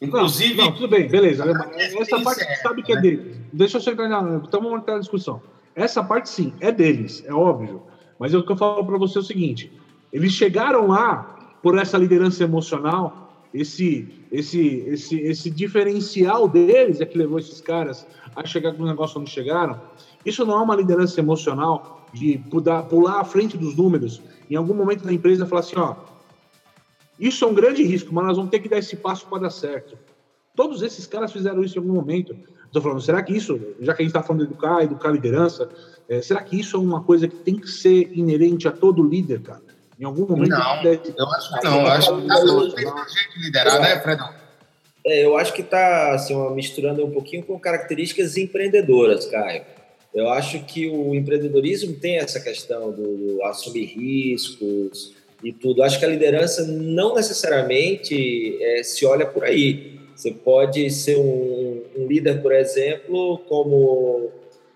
inclusive... Não, não, tudo bem, beleza. Essa parte você sabe que é né? deles. Deixa eu chegar na... Então vamos entrar na discussão. Essa parte, sim, é deles, é óbvio. Mas o que eu falo para você é o seguinte: eles chegaram lá por essa liderança emocional, esse, esse, esse, esse diferencial deles é que levou esses caras a chegar com o negócio onde chegaram. Isso não é uma liderança emocional de pular, pular à frente dos números. Em algum momento da empresa falar assim, ó, isso é um grande risco, mas nós vamos ter que dar esse passo para dar certo. Todos esses caras fizeram isso em algum momento. Estou falando, será que isso, já que a gente está falando de educar, educar liderança, é, será que isso é uma coisa que tem que ser inerente a todo líder, cara? Em algum momento. Não, deve... eu acho que não. Eu acho que cada um tem um jeito de liderar, né, Fredão? É, eu acho que está assim, misturando um pouquinho com características empreendedoras, Caio. Eu acho que o empreendedorismo tem essa questão do, do assumir riscos e tudo. Acho que a liderança não necessariamente é, se olha por aí. Você pode ser um, um, líder, por exemplo, como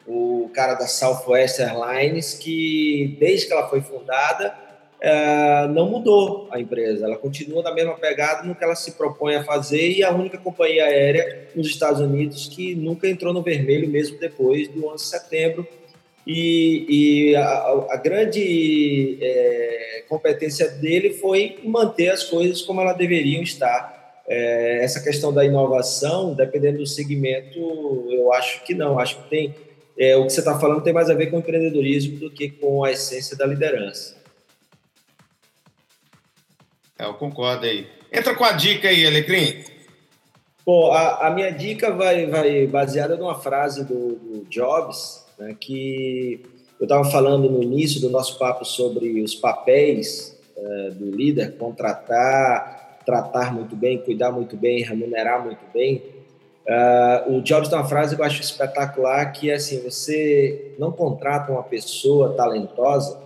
o cara da Southwest Airlines, que desde que ela foi fundada, é, não mudou a empresa. Ela continua na mesma pegada no que ela se propõe a fazer e a única companhia aérea nos Estados Unidos que nunca entrou no vermelho mesmo depois do 11 de setembro. e, e a, a, grande é, competência dele foi manter as coisas como elas deveriam estar. É, essa questão da inovação, dependendo do segmento, eu acho que não. Acho que tem é, o que você está falando tem mais a ver com empreendedorismo do que com a essência da liderança. É, eu concordo aí. Entra com a dica aí, Alecrim. Bom, a, a minha dica vai, vai baseada numa frase do, do Jobs, né, que eu estava falando no início do nosso papo sobre os papéis uh, do líder, contratar, tratar muito bem, cuidar muito bem, remunerar muito bem. Uh, o Jobs tem uma frase que eu acho espetacular, que é assim, você não contrata uma pessoa talentosa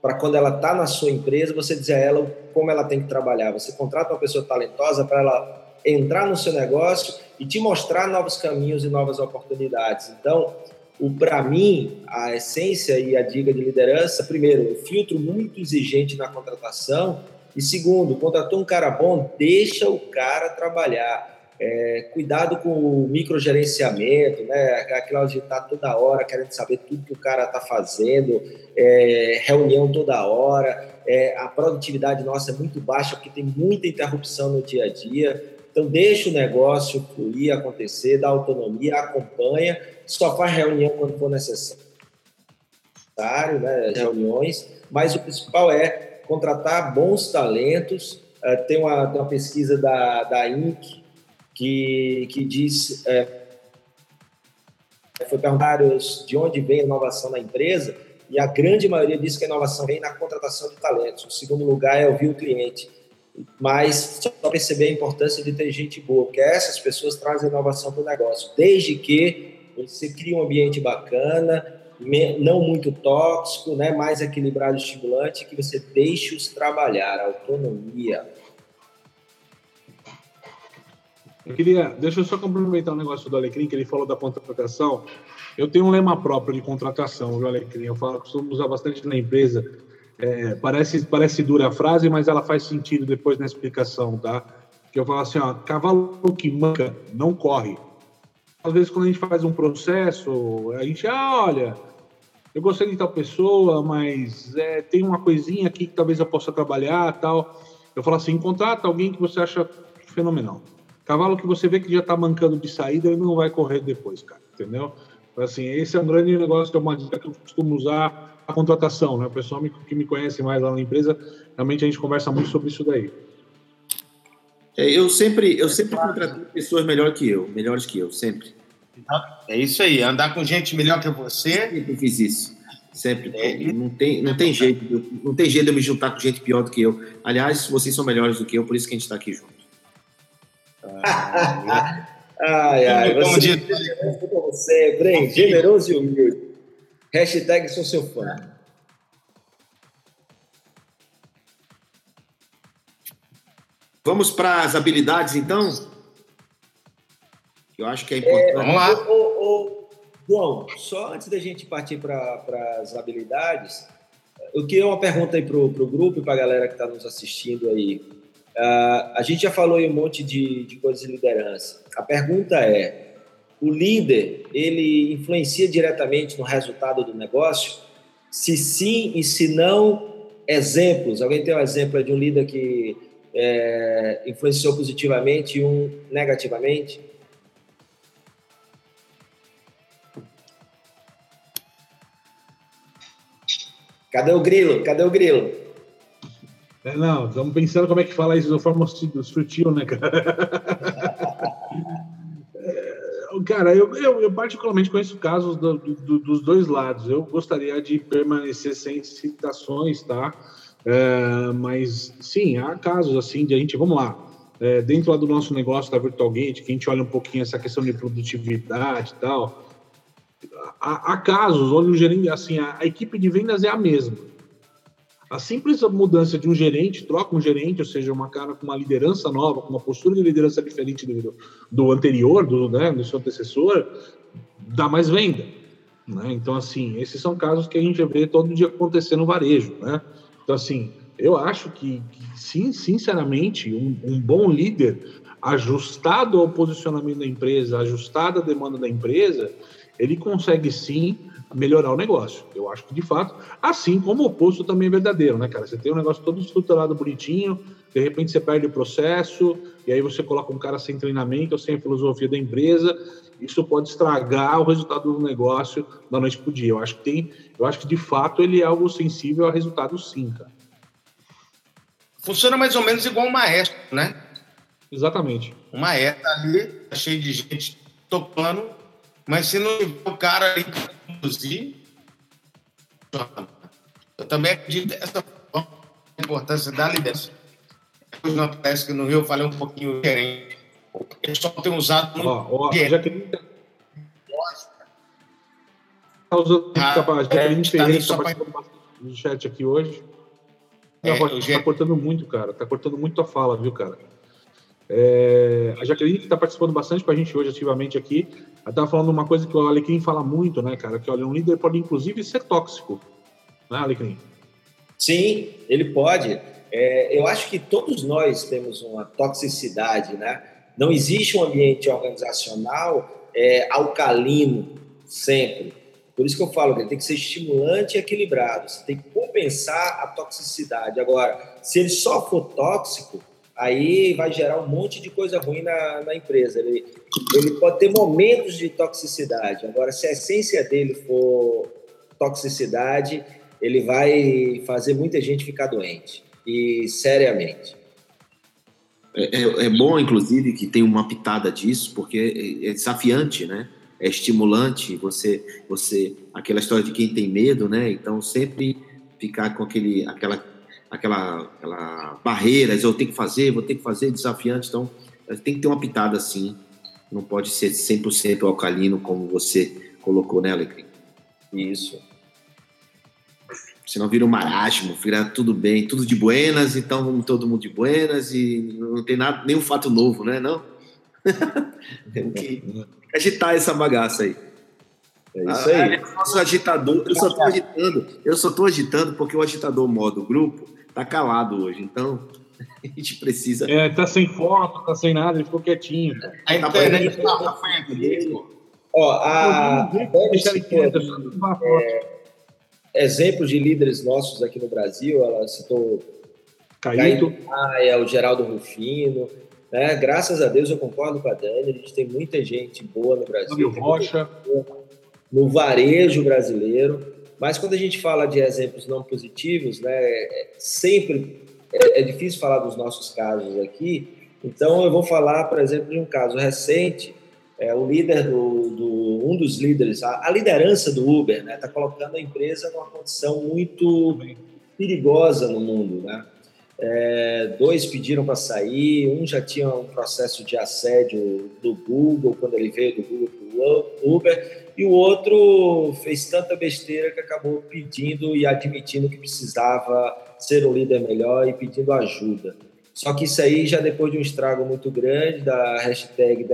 para quando ela está na sua empresa, você dizer a ela como ela tem que trabalhar. Você contrata uma pessoa talentosa para ela entrar no seu negócio e te mostrar novos caminhos e novas oportunidades. Então, o para mim, a essência e a dica de liderança, primeiro, um filtro muito exigente na contratação, e segundo, contratou um cara bom, deixa o cara trabalhar. É, cuidado com o microgerenciamento, né? Aquela de estar tá toda hora querendo saber tudo que o cara está fazendo, é, reunião toda hora. É, a produtividade nossa é muito baixa porque tem muita interrupção no dia a dia. Então, deixa o negócio fluir, acontecer, dá autonomia, acompanha, só faz reunião quando for necessário, né, reuniões, mas o principal é contratar bons talentos. É, tem, uma, tem uma pesquisa da, da INC que, que diz. É, foi perguntar de onde vem a inovação na empresa, e a grande maioria diz que a inovação vem na contratação de talentos. O segundo lugar é ouvir o cliente mas só perceber a importância de ter gente boa, porque essas pessoas trazem inovação para o negócio, desde que você crie um ambiente bacana, não muito tóxico, né, mais equilibrado estimulante, que você deixe-os trabalhar, autonomia. Eu queria, deixa eu só complementar um negócio do Alecrim, que ele falou da contratação. Eu tenho um lema próprio de contratação, viu, Alecrim? Eu falo, costumo usar bastante na empresa, é, parece, parece dura a frase, mas ela faz sentido depois na explicação, tá? Que eu falo assim, ó, cavalo que manca não corre. Às vezes, quando a gente faz um processo, a gente, ah, olha, eu gostei de tal pessoa, mas é, tem uma coisinha aqui que talvez eu possa trabalhar tal. Eu falo assim, contrata alguém que você acha fenomenal. Cavalo que você vê que já está mancando de saída, ele não vai correr depois, cara, entendeu? Assim, esse é um grande negócio, que é uma dica que eu costumo usar a contratação, né? O pessoal que me conhece mais lá na empresa, realmente a gente conversa muito sobre isso daí. É, eu sempre, eu sempre contratei pessoas melhor que eu, melhores que eu, sempre. É isso aí, andar com gente melhor que você. Sempre fiz isso. Sempre. É, não tem, não tem jeito, não tem jeito de eu me juntar com gente pior do que eu. Aliás, vocês são melhores do que eu, por isso que a gente está aqui junto. ai, ai, você, você, você, generoso e humilde. Hashtag sou seu fã. Vamos para as habilidades, então? Eu acho que é importante. É, Vamos lá. Ô, ô, João, só antes da gente partir para as habilidades, eu queria uma pergunta aí para o grupo e para a galera que está nos assistindo aí. Uh, a gente já falou aí um monte de, de coisas de liderança. A pergunta é: o líder ele influencia diretamente no resultado do negócio? Se sim e se não, exemplos. Alguém tem um exemplo de um líder que é, influenciou positivamente e um negativamente? Cadê o grilo? Cadê o grilo? É, não, estamos pensando como é que fala isso de forma sutil, né, cara? Cara, eu, eu, eu, particularmente conheço casos do, do, dos dois lados. Eu gostaria de permanecer sem citações, tá? É, mas sim, há casos assim de a gente, vamos lá, é, dentro lá do nosso negócio da Virtual Gate, que a gente olha um pouquinho essa questão de produtividade e tal. Há, há casos onde o gerente, assim, a, a equipe de vendas é a mesma a simples mudança de um gerente, troca um gerente, ou seja, uma cara com uma liderança nova, com uma postura de liderança diferente do, do anterior, do, né, do seu antecessor, dá mais venda. Né? Então, assim, esses são casos que a gente vê todo dia acontecer no varejo. Né? Então, assim, eu acho que, que sim, sinceramente, um, um bom líder ajustado ao posicionamento da empresa, ajustado à demanda da empresa, ele consegue sim melhorar o negócio. Eu acho que de fato, assim como o oposto também é verdadeiro, né, cara? Você tem um negócio todo estruturado bonitinho, de repente você perde o processo, e aí você coloca um cara sem treinamento, sem a filosofia da empresa, isso pode estragar o resultado do negócio da noite pro dia. Eu acho que tem, eu acho que de fato ele é algo sensível a resultado sim, cara. Funciona mais ou menos igual um maestro, né? Exatamente. Um maestro ali, tá cheio de gente tocando, mas se não tiver o cara ali para conduzir, eu também acredito nessa importância da liderança. Não parece que no Rio eu falei um pouquinho diferente. Eles só tem usado muito. Ó, ó, já que tá usando ah, é, Jaqueline Ferreira está participando bastante do chat aqui hoje. É, Não, tá cortando muito, cara. Tá cortando muito a fala, viu, cara? É, a Jaqueline, que está participando bastante com a gente hoje ativamente aqui, ela estava falando uma coisa que o Alecrim fala muito, né, cara? Que olha, um líder pode inclusive ser tóxico, né, Alecrim? Sim, ele pode. É, eu acho que todos nós temos uma toxicidade, né? Não existe um ambiente organizacional é, alcalino sempre. Por isso que eu falo que ele tem que ser estimulante e equilibrado. Você tem que compensar a toxicidade. Agora, se ele só for tóxico, aí vai gerar um monte de coisa ruim na, na empresa. Ele, ele pode ter momentos de toxicidade. Agora, se a essência dele for toxicidade, ele vai fazer muita gente ficar doente e seriamente. É, é, é, bom, inclusive, que tem uma pitada disso, porque é, é desafiante, né? É estimulante. Você, você, aquela história de quem tem medo, né? Então sempre ficar com aquele, aquela, aquela, aquela barreira, eu tenho que fazer, vou ter que fazer, desafiante. Então tem que ter uma pitada assim. Não pode ser 100% alcalino, como você colocou, né, Alecrim? Isso senão vira um marasmo, vira tudo bem, tudo de buenas, então vamos todo mundo de buenas e não tem nada, nenhum fato novo, né? Não? Temos que agitar essa bagaça aí. É isso aí. Ah, eu sou agitador, eu só estou agitando, eu só estou agitando porque o agitador modo grupo tá calado hoje, então a gente precisa. É, tá sem foto, tá sem nada, ele ficou quietinho. A tá internet tá na frente dele. Ó, a. a exemplos de líderes nossos aqui no Brasil, ela citou Caíto, Maia, o Geraldo Rufino, né? Graças a Deus eu concordo com a Dani, a gente tem muita gente boa no Brasil. Fábio Rocha. No varejo brasileiro, mas quando a gente fala de exemplos não positivos, né, é, sempre é, é difícil falar dos nossos casos aqui, então eu vou falar, por exemplo, de um caso recente. É, o líder do, do, um dos líderes, a, a liderança do Uber, né, está colocando a empresa numa condição muito perigosa no mundo, né? É, dois pediram para sair, um já tinha um processo de assédio do Google quando ele veio do Google para o Uber, e o outro fez tanta besteira que acabou pedindo e admitindo que precisava ser um líder melhor e pedindo ajuda. Só que isso aí já depois de um estrago muito grande da hashtag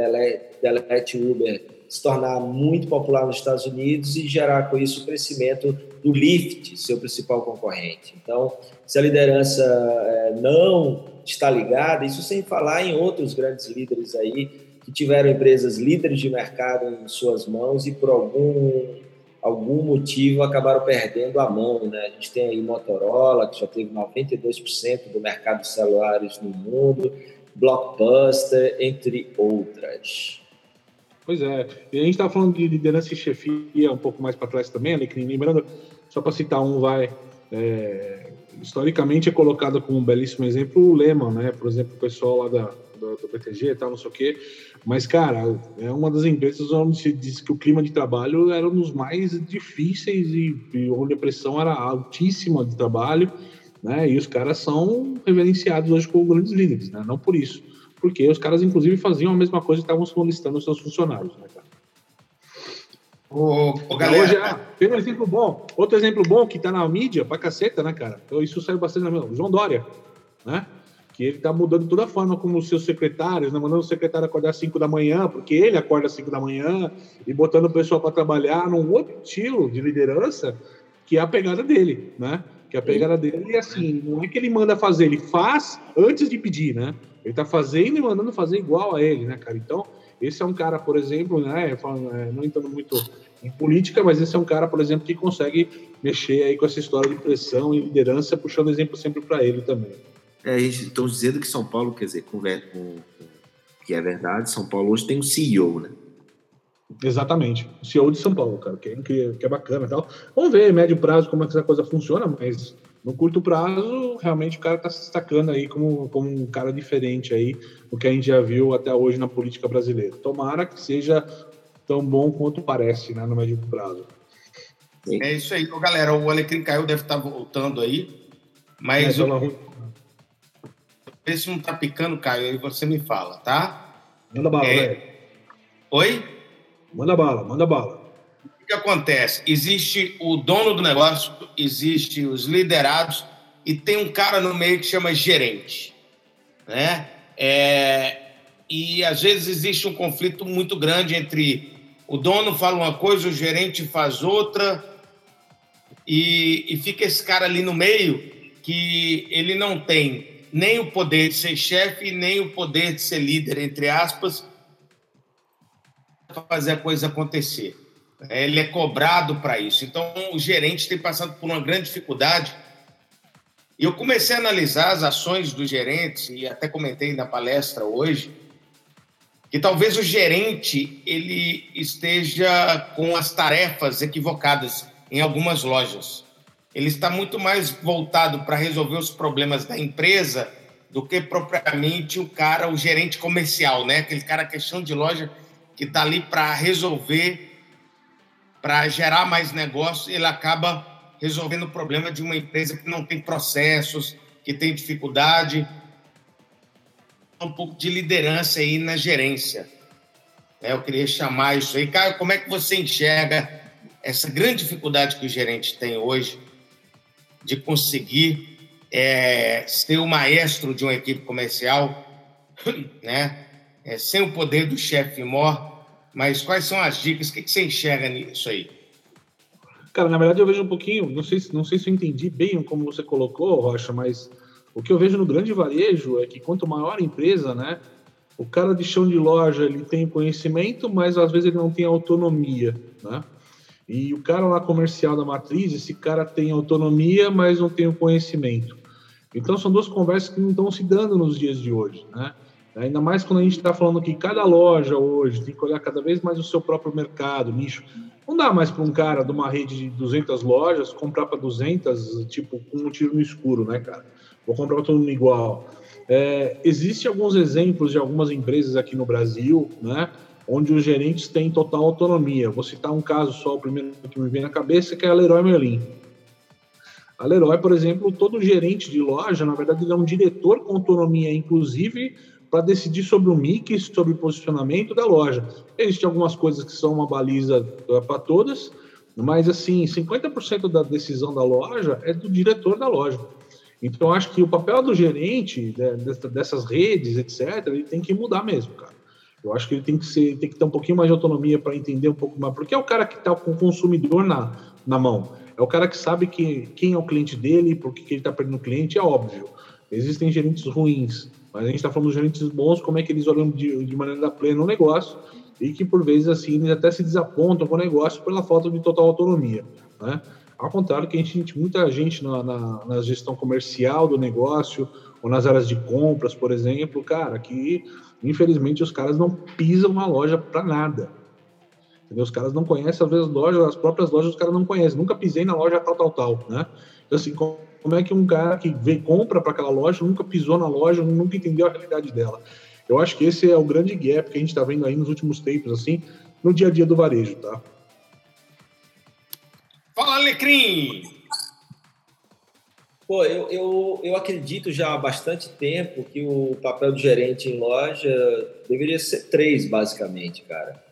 Delete Uber se tornar muito popular nos Estados Unidos e gerar com isso o crescimento do Lyft, seu principal concorrente. Então, se a liderança é, não está ligada, isso sem falar em outros grandes líderes aí que tiveram empresas líderes de mercado em suas mãos e por algum algum motivo acabaram perdendo a mão. Né? A gente tem aí Motorola, que já teve 92% do mercado de celulares no mundo, Blockbuster, entre outras. Pois é, e a gente está falando de liderança e chefia um pouco mais para trás também, Alecrim, lembrando, só para citar um, vai, é, historicamente é colocado como um belíssimo exemplo o Lehman, né? Por exemplo, o pessoal lá da, do, BTG e tal, não sei o quê, mas, cara, é uma das empresas onde se diz que o clima de trabalho era um dos mais difíceis e, e onde a pressão era altíssima de trabalho, né? E os caras são reverenciados hoje como grandes líderes, né? Não por isso. Porque os caras, inclusive, faziam a mesma coisa e estavam solicitando os seus funcionários, né, cara? Ô, ô, galera. Hoje, ah, tem um exemplo bom. Outro exemplo bom que tá na mídia pra caceta, né, cara? Então, isso saiu bastante na mídia. João Dória, né? Que ele está mudando toda a forma como os seus secretários, né, mandando o secretário acordar às 5 da manhã, porque ele acorda às 5 da manhã, e botando o pessoal para trabalhar num outro estilo de liderança, que é a pegada dele, né? Que é a pegada dele, e assim, não é que ele manda fazer, ele faz antes de pedir, né? Ele está fazendo e mandando fazer igual a ele, né, cara? Então, esse é um cara, por exemplo, né, é, não entrando muito em política, mas esse é um cara, por exemplo, que consegue mexer aí com essa história de pressão e liderança, puxando exemplo sempre para ele também. É, estão dizendo que São Paulo, quer dizer, com, com, que é verdade, São Paulo hoje tem um CEO, né? Exatamente, o CEO de São Paulo, cara, que é, que é bacana e tal. Vamos ver, médio prazo, como é que essa coisa funciona, mas no curto prazo, realmente o cara está se destacando aí como, como um cara diferente aí, o que a gente já viu até hoje na política brasileira. Tomara que seja tão bom quanto parece, né, no médio prazo. É isso aí, galera. O Alecrim caiu, deve estar tá voltando aí, mas é, eu... Vê se não tá picando, Caio, aí você me fala, tá? Manda bala, é... velho. Oi? Manda bala, manda bala que acontece? Existe o dono do negócio, existe os liderados e tem um cara no meio que chama gerente, né? É, e às vezes existe um conflito muito grande entre o dono fala uma coisa, o gerente faz outra e, e fica esse cara ali no meio que ele não tem nem o poder de ser chefe nem o poder de ser líder entre aspas fazer a coisa acontecer. Ele é cobrado para isso. Então, o gerente tem passado por uma grande dificuldade. E eu comecei a analisar as ações dos gerentes, e até comentei na palestra hoje, que talvez o gerente ele esteja com as tarefas equivocadas em algumas lojas. Ele está muito mais voltado para resolver os problemas da empresa do que propriamente o cara, o gerente comercial, né? Aquele cara questão de loja que está ali para resolver para gerar mais negócio, ele acaba resolvendo o problema de uma empresa que não tem processos, que tem dificuldade. Um pouco de liderança aí na gerência. É, eu queria chamar isso aí. Caio, como é que você enxerga essa grande dificuldade que o gerente tem hoje de conseguir é, ser o maestro de uma equipe comercial, né? É, sem o poder do chefe mor, mas quais são as dicas? O que, você enxerga nisso aí? Cara, na verdade eu vejo um pouquinho, não sei, não sei se eu entendi bem como você colocou, Rocha, mas o que eu vejo no grande varejo é que quanto maior a empresa, né, o cara de chão de loja ele tem conhecimento, mas às vezes ele não tem autonomia, né? E o cara lá comercial da matriz, esse cara tem autonomia, mas não tem o conhecimento. Então são duas conversas que não estão se dando nos dias de hoje, né? Ainda mais quando a gente está falando que cada loja hoje tem que olhar cada vez mais o seu próprio mercado, nicho. Não dá mais para um cara de uma rede de 200 lojas comprar para 200, tipo, com um tiro no escuro, né, cara? Vou comprar para todo mundo igual. É, Existem alguns exemplos de algumas empresas aqui no Brasil, né, onde os gerentes têm total autonomia. Vou citar um caso só, o primeiro que me vem na cabeça, que é a Leroy Merlin. A Leroy, por exemplo, todo gerente de loja, na verdade, ele é um diretor com autonomia, inclusive para decidir sobre o mix, sobre o posicionamento da loja. Existem algumas coisas que são uma baliza eh, para todas, mas assim, 50% da decisão da loja é do diretor da loja. Então, acho que o papel do gerente né, dessas redes, etc., ele tem que mudar mesmo, cara. Eu acho que ele tem que ser, tem que ter um pouquinho mais de autonomia para entender um pouco mais, porque é o cara que está com o consumidor na, na mão. É o cara que sabe que, quem é o cliente dele, por que ele está perdendo o cliente, é óbvio. Existem gerentes ruins, mas a gente está falando de gerentes bons, como é que eles olham de, de maneira plena o negócio e que, por vezes, assim, eles até se desapontam com o negócio pela falta de total autonomia, né? Ao contrário, que a gente, muita gente na, na, na, gestão comercial do negócio ou nas áreas de compras, por exemplo, cara, que infelizmente os caras não pisam na loja para nada. Entendeu? Os caras não conhecem, às vezes, as lojas, as próprias lojas, os caras não conhecem. Nunca pisei na loja tal, tal, tal, né? Então, assim, como é que um cara que vem, compra para aquela loja, nunca pisou na loja, nunca entendeu a realidade dela? Eu acho que esse é o grande gap que a gente está vendo aí nos últimos tempos, assim, no dia a dia do varejo, tá? Fala, Alecrim! Pô, eu, eu, eu acredito já há bastante tempo que o papel do gerente em loja deveria ser três, basicamente, cara.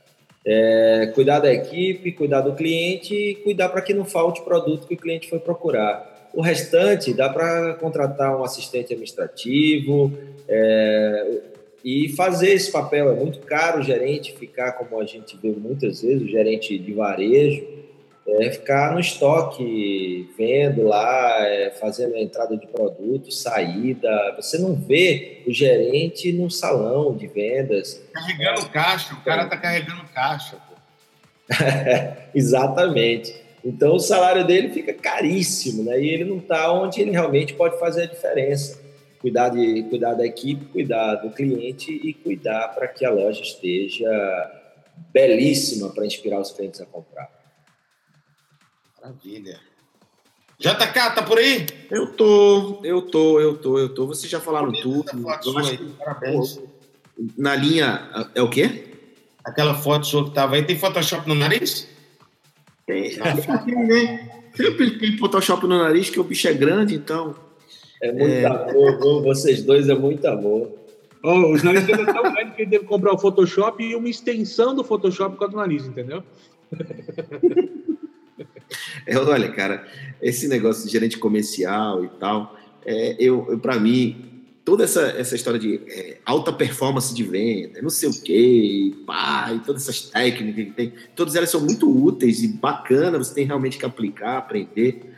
É, cuidar da equipe, cuidar do cliente e cuidar para que não falte produto que o cliente foi procurar. O restante dá para contratar um assistente administrativo é, e fazer esse papel. É muito caro o gerente ficar, como a gente vê muitas vezes, o gerente de varejo, é, ficar no estoque, vendo lá, é, fazendo a entrada de produto, saída. Você não vê o gerente no salão de vendas. Carregando caixa, o cara está carregando caixa. Pô. Exatamente. Então o salário dele fica caríssimo, né? E ele não está onde ele realmente pode fazer a diferença. Cuidar, de, cuidar da equipe, cuidar do cliente e cuidar para que a loja esteja belíssima para inspirar os clientes a comprar. Maravilha. JK, tá por aí? Eu tô, eu tô, eu tô, eu tô. Vocês já falaram tudo. Eu acho que, parabéns. Na linha. É o quê? Aquela foto sua que tava aí, tem Photoshop no nariz? Tem. Sempre tem Photoshop no nariz, que o bicho é grande, então. É muito é... amor, vocês dois é muito amor. Oh, os narizes dele é tão grande que ele deve comprar o Photoshop e uma extensão do Photoshop com o nariz, entendeu? Olha, cara, esse negócio de gerente comercial e tal, é, eu, eu para mim, toda essa, essa história de é, alta performance de venda, não sei o quê, pá, e todas essas técnicas que tem, todas elas são muito úteis e bacanas, você tem realmente que aplicar, aprender.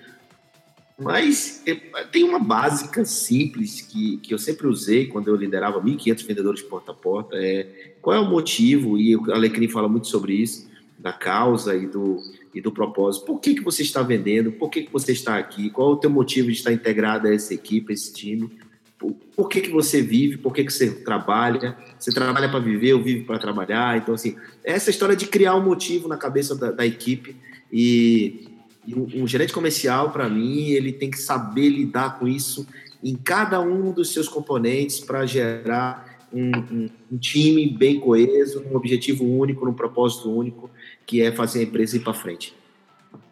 Mas é, tem uma básica simples que, que eu sempre usei quando eu liderava 1.500 vendedores porta a porta, é qual é o motivo, e o Alecrim fala muito sobre isso, da causa e do, e do propósito. Por que, que você está vendendo? Por que, que você está aqui? Qual é o teu motivo de estar integrado a essa equipe, a esse time? Por, por que, que você vive? Por que, que você trabalha? Você trabalha para viver ou vive para trabalhar? Então, assim, essa história de criar um motivo na cabeça da, da equipe e, um, um gerente comercial, para mim, ele tem que saber lidar com isso em cada um dos seus componentes para gerar um, um, um, time bem coeso, um objetivo único, um propósito único que é fazer a empresa ir para frente.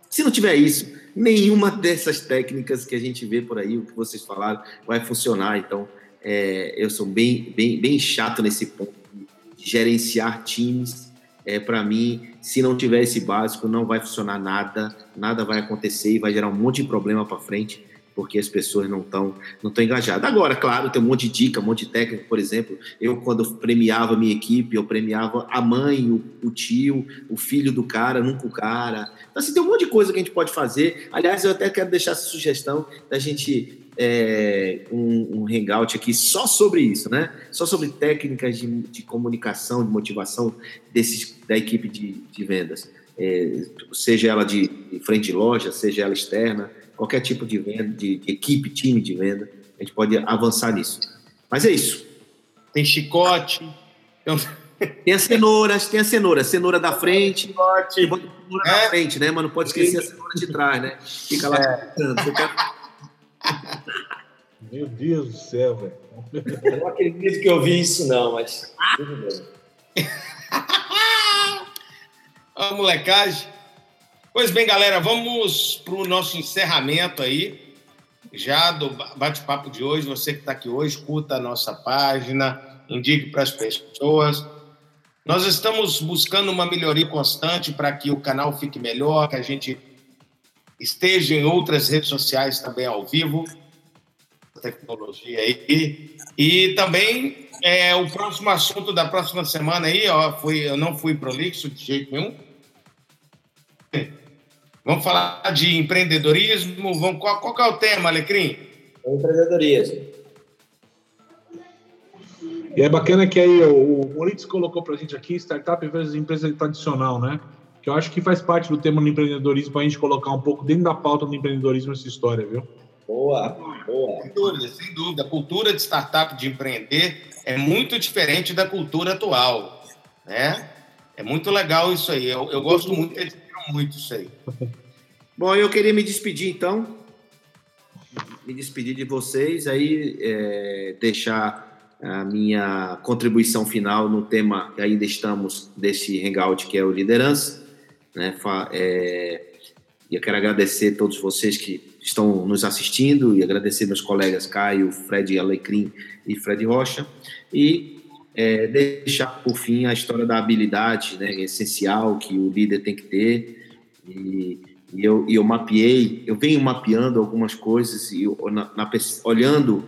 Se não tiver isso, nenhuma dessas técnicas que a gente vê por aí, o que vocês falaram, vai funcionar. Então, é, eu sou bem, bem, bem chato nesse ponto de gerenciar times. É, para mim, se não tiver esse básico, não vai funcionar nada, nada vai acontecer e vai gerar um monte de problema para frente porque as pessoas não estão não tão engajadas. Agora, claro, tem um monte de dica, um monte de técnica, por exemplo, eu quando premiava minha equipe, eu premiava a mãe, o, o, tio, o filho do cara, nunca o cara. Então, assim, tem um monte de coisa que a gente pode fazer. Aliás, eu até quero deixar essa sugestão da gente é, um, um hangout aqui só sobre isso, né? Só sobre técnicas de, de comunicação, de motivação desses, da equipe de, de vendas. É, seja ela de frente de loja, seja ela externa, qualquer tipo de venda, de, de equipe, time de venda, a gente pode avançar nisso. Mas é isso. Tem chicote. Tem as cenouras, tem a cenoura, cenoura da frente, chicote. cenoura é. da frente, né? Mas não pode esquecer a cenoura de trás, né? Fica lá é. Meu Deus do céu, velho. Eu não acredito que eu vi isso, não, mas tudo bem. A molecagem. Pois bem, galera, vamos para o nosso encerramento aí, já do bate-papo de hoje. Você que está aqui hoje, curta a nossa página, indique para as pessoas. Nós estamos buscando uma melhoria constante para que o canal fique melhor, que a gente esteja em outras redes sociais também ao vivo, tecnologia aí. E também é, o próximo assunto da próxima semana aí, ó, foi, eu não fui prolixo de jeito nenhum. Vamos falar de empreendedorismo. Vamos, qual, qual é o tema, Alecrim? Empreendedorismo. E é bacana que aí o Moritz colocou para a gente aqui startup versus empresa tradicional, né? Que eu acho que faz parte do tema do empreendedorismo para a gente colocar um pouco dentro da pauta do empreendedorismo essa história, viu? Boa, boa. Sem dúvida, sem dúvida. A cultura de startup de empreender é muito diferente da cultura atual, né? É muito legal isso aí. Eu, eu gosto muito, muito isso aí. Bom, eu queria me despedir então. Me despedir de vocês, aí é, deixar a minha contribuição final no tema que ainda estamos desse hangout, que é o liderança. Né? É, eu quero agradecer a todos vocês que estão nos assistindo e agradecer meus colegas Caio, Fred Alecrim e Fred Rocha. E é, deixar por fim a história da habilidade né, essencial que o líder tem que ter. E, e eu, e eu mapeei, eu venho mapeando algumas coisas e na, na, olhando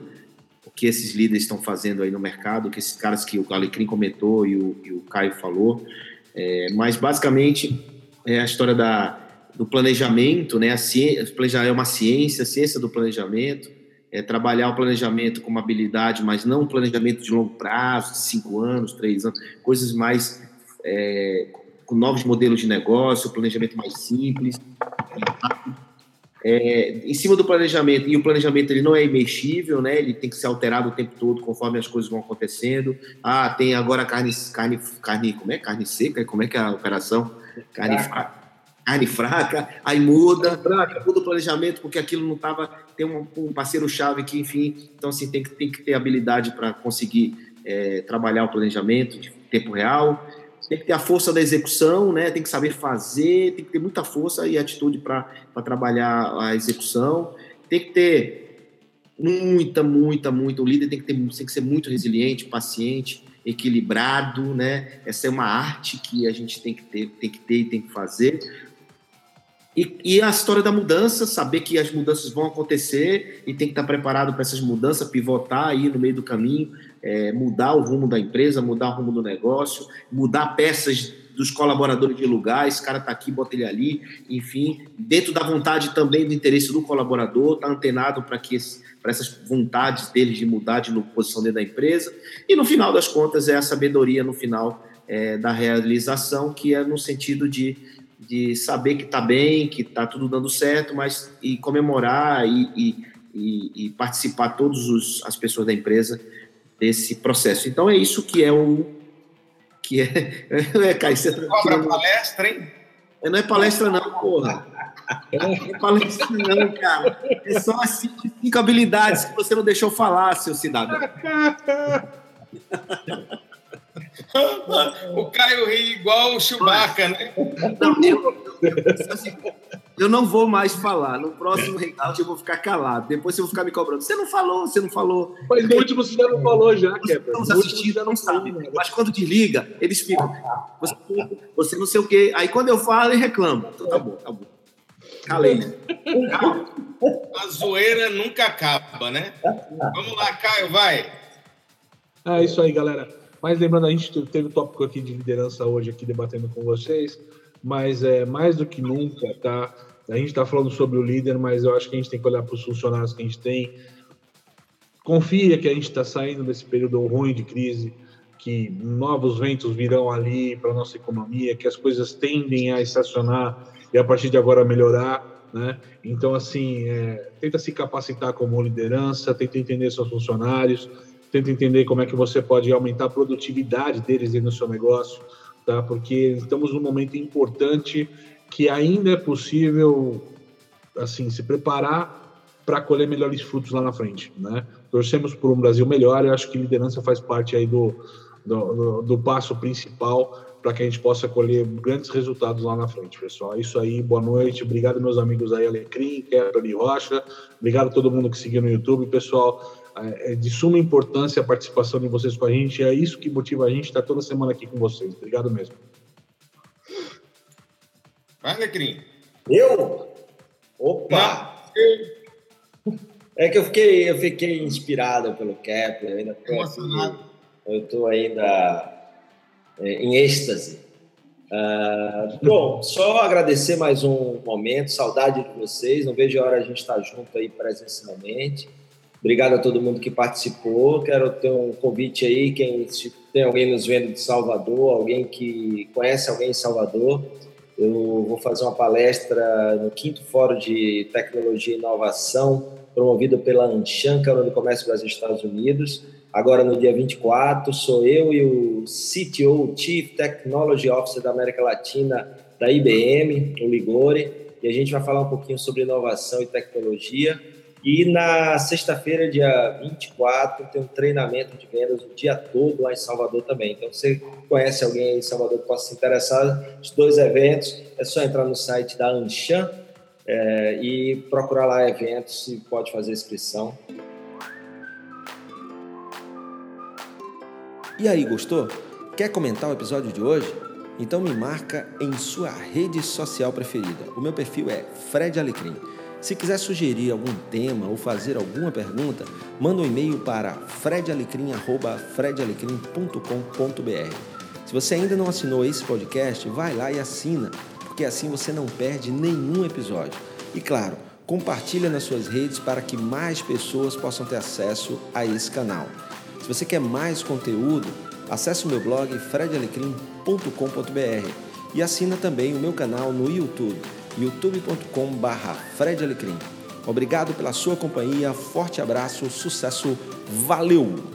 o que esses líderes estão fazendo aí no mercado, que esses caras que o Alecrim comentou e o, e o Caio falou. É, mas basicamente é a história da, do planejamento, né? A ciência, planejar é uma ciência, a ciência do planejamento é, trabalhar o planejamento como habilidade, mas não um planejamento de longo prazo, cinco anos, três anos, coisas mais é, com novos modelos de negócio, planejamento mais simples. É, em cima do planejamento, e o planejamento ele não é imexível, né? ele tem que ser alterado o tempo todo conforme as coisas vão acontecendo. Ah, tem agora carne, carne, carne, como é? Carne seca? Como é que é a operação? Carne fraca. Carne fraca, aí muda, muda o planejamento, porque aquilo não estava. Tem um, um parceiro-chave que, enfim, então assim, tem que, tem que ter habilidade para conseguir é, trabalhar o planejamento de tempo real tem que ter a força da execução, né? tem que saber fazer, tem que ter muita força e atitude para trabalhar a execução, tem que ter muita, muita, muita. O líder tem que, ter, tem que ser muito resiliente, paciente, equilibrado, né? Essa é uma arte que a gente tem que ter, tem que ter e tem que fazer. E, e, a história da mudança, saber que as mudanças vão acontecer e tem que estar preparado para essas mudanças, pivotar aí no meio do caminho, é, mudar o rumo da empresa, mudar o rumo do negócio, mudar peças dos colaboradores de lugar, esse cara está aqui, bota ele ali, enfim, dentro da vontade também do interesse do colaborador, está antenado para que para essas vontades deles de mudar de posição dentro da empresa, e no final das contas é a sabedoria no final é, da realização, que é no sentido de de saber que está bem, que está tudo dando certo, mas e comemorar e, e, e, e participar todas as pessoas da empresa desse processo. Então é isso que é o que é, é Caio, você tá palestra, hein? Não é palestra não, porra. Não é palestra não, cara. É só as cinco, cinco habilidades que você não deixou falar, seu cidadão. o Caio ri igual o Chewbacca, né? Não, eu, eu não vou mais falar. No próximo hangout eu vou ficar calado. Depois você vai ficar me cobrando. Você não falou, você não falou. Mas no último você já não falou, já, Kevin. Os assistindo já não sabem. Mas quando desliga, eles ficam. Você, você não sei o quê. Aí quando eu falo, ele reclama. Então tá bom, tá bom. Calei. A zoeira nunca acaba, né? Vamos lá, Caio, vai. É isso aí, galera. Mas lembrando, a gente teve o tópico aqui de liderança hoje aqui debatendo com vocês, mas é mais do que nunca, tá? A gente está falando sobre o líder, mas eu acho que a gente tem que olhar para os funcionários que a gente tem. Confia que a gente está saindo desse período ruim de crise, que novos ventos virão ali para nossa economia, que as coisas tendem a estacionar e a partir de agora melhorar, né? Então, assim, é, tenta se capacitar como liderança, tenta entender seus funcionários, tenta entender como é que você pode aumentar a produtividade deles do seu negócio, tá? Porque estamos num momento importante que ainda é possível, assim, se preparar para colher melhores frutos lá na frente, né? Torcemos por um Brasil melhor e acho que liderança faz parte aí do, do, do, do passo principal para que a gente possa colher grandes resultados lá na frente, pessoal. É isso aí, boa noite. Obrigado, meus amigos aí, Alecrim, Kepler e Rocha. Obrigado a todo mundo que seguiu no YouTube. Pessoal, é, é de suma importância a participação de vocês com a gente. É isso que motiva a gente estar toda semana aqui com vocês. Obrigado mesmo. Vai, Alecrim. Eu? Opa! Não. É que eu fiquei, eu fiquei inspirado pelo Kepler. Ainda tô Emocionado. eu estou ainda é, em êxtase. Uh, bom, só agradecer mais um momento, saudade de vocês. Não vejo a hora de a gente estar junto aí presencialmente. Obrigado a todo mundo que participou. Quero ter um convite aí, quem se tem alguém nos vendo de Salvador, alguém que conhece alguém em Salvador, eu vou fazer uma palestra no quinto Fórum de Tecnologia e Inovação, promovido pela Anshan, Câmara do Comércio Brasil Estados Unidos. Agora, no dia 24, sou eu e o CTO, Chief Technology Officer da América Latina da IBM, o Ligore, e a gente vai falar um pouquinho sobre inovação e tecnologia. E na sexta-feira, dia 24, tem um treinamento de vendas o dia todo lá em Salvador também. Então, se você conhece alguém em Salvador que possa se interessar, os dois eventos, é só entrar no site da Anshan é, e procurar lá eventos e pode fazer inscrição. E aí, gostou? Quer comentar o episódio de hoje? Então me marca em sua rede social preferida. O meu perfil é Fred Alecrim. Se quiser sugerir algum tema ou fazer alguma pergunta, manda um e-mail para fredalecrim.com.br. Se você ainda não assinou esse podcast, vai lá e assina, porque assim você não perde nenhum episódio. E claro, compartilha nas suas redes para que mais pessoas possam ter acesso a esse canal. Se você quer mais conteúdo, acesse o meu blog fredalecrim.com.br e assina também o meu canal no YouTube, youtube.com/fredalecrim. Obrigado pela sua companhia, forte abraço, sucesso, valeu!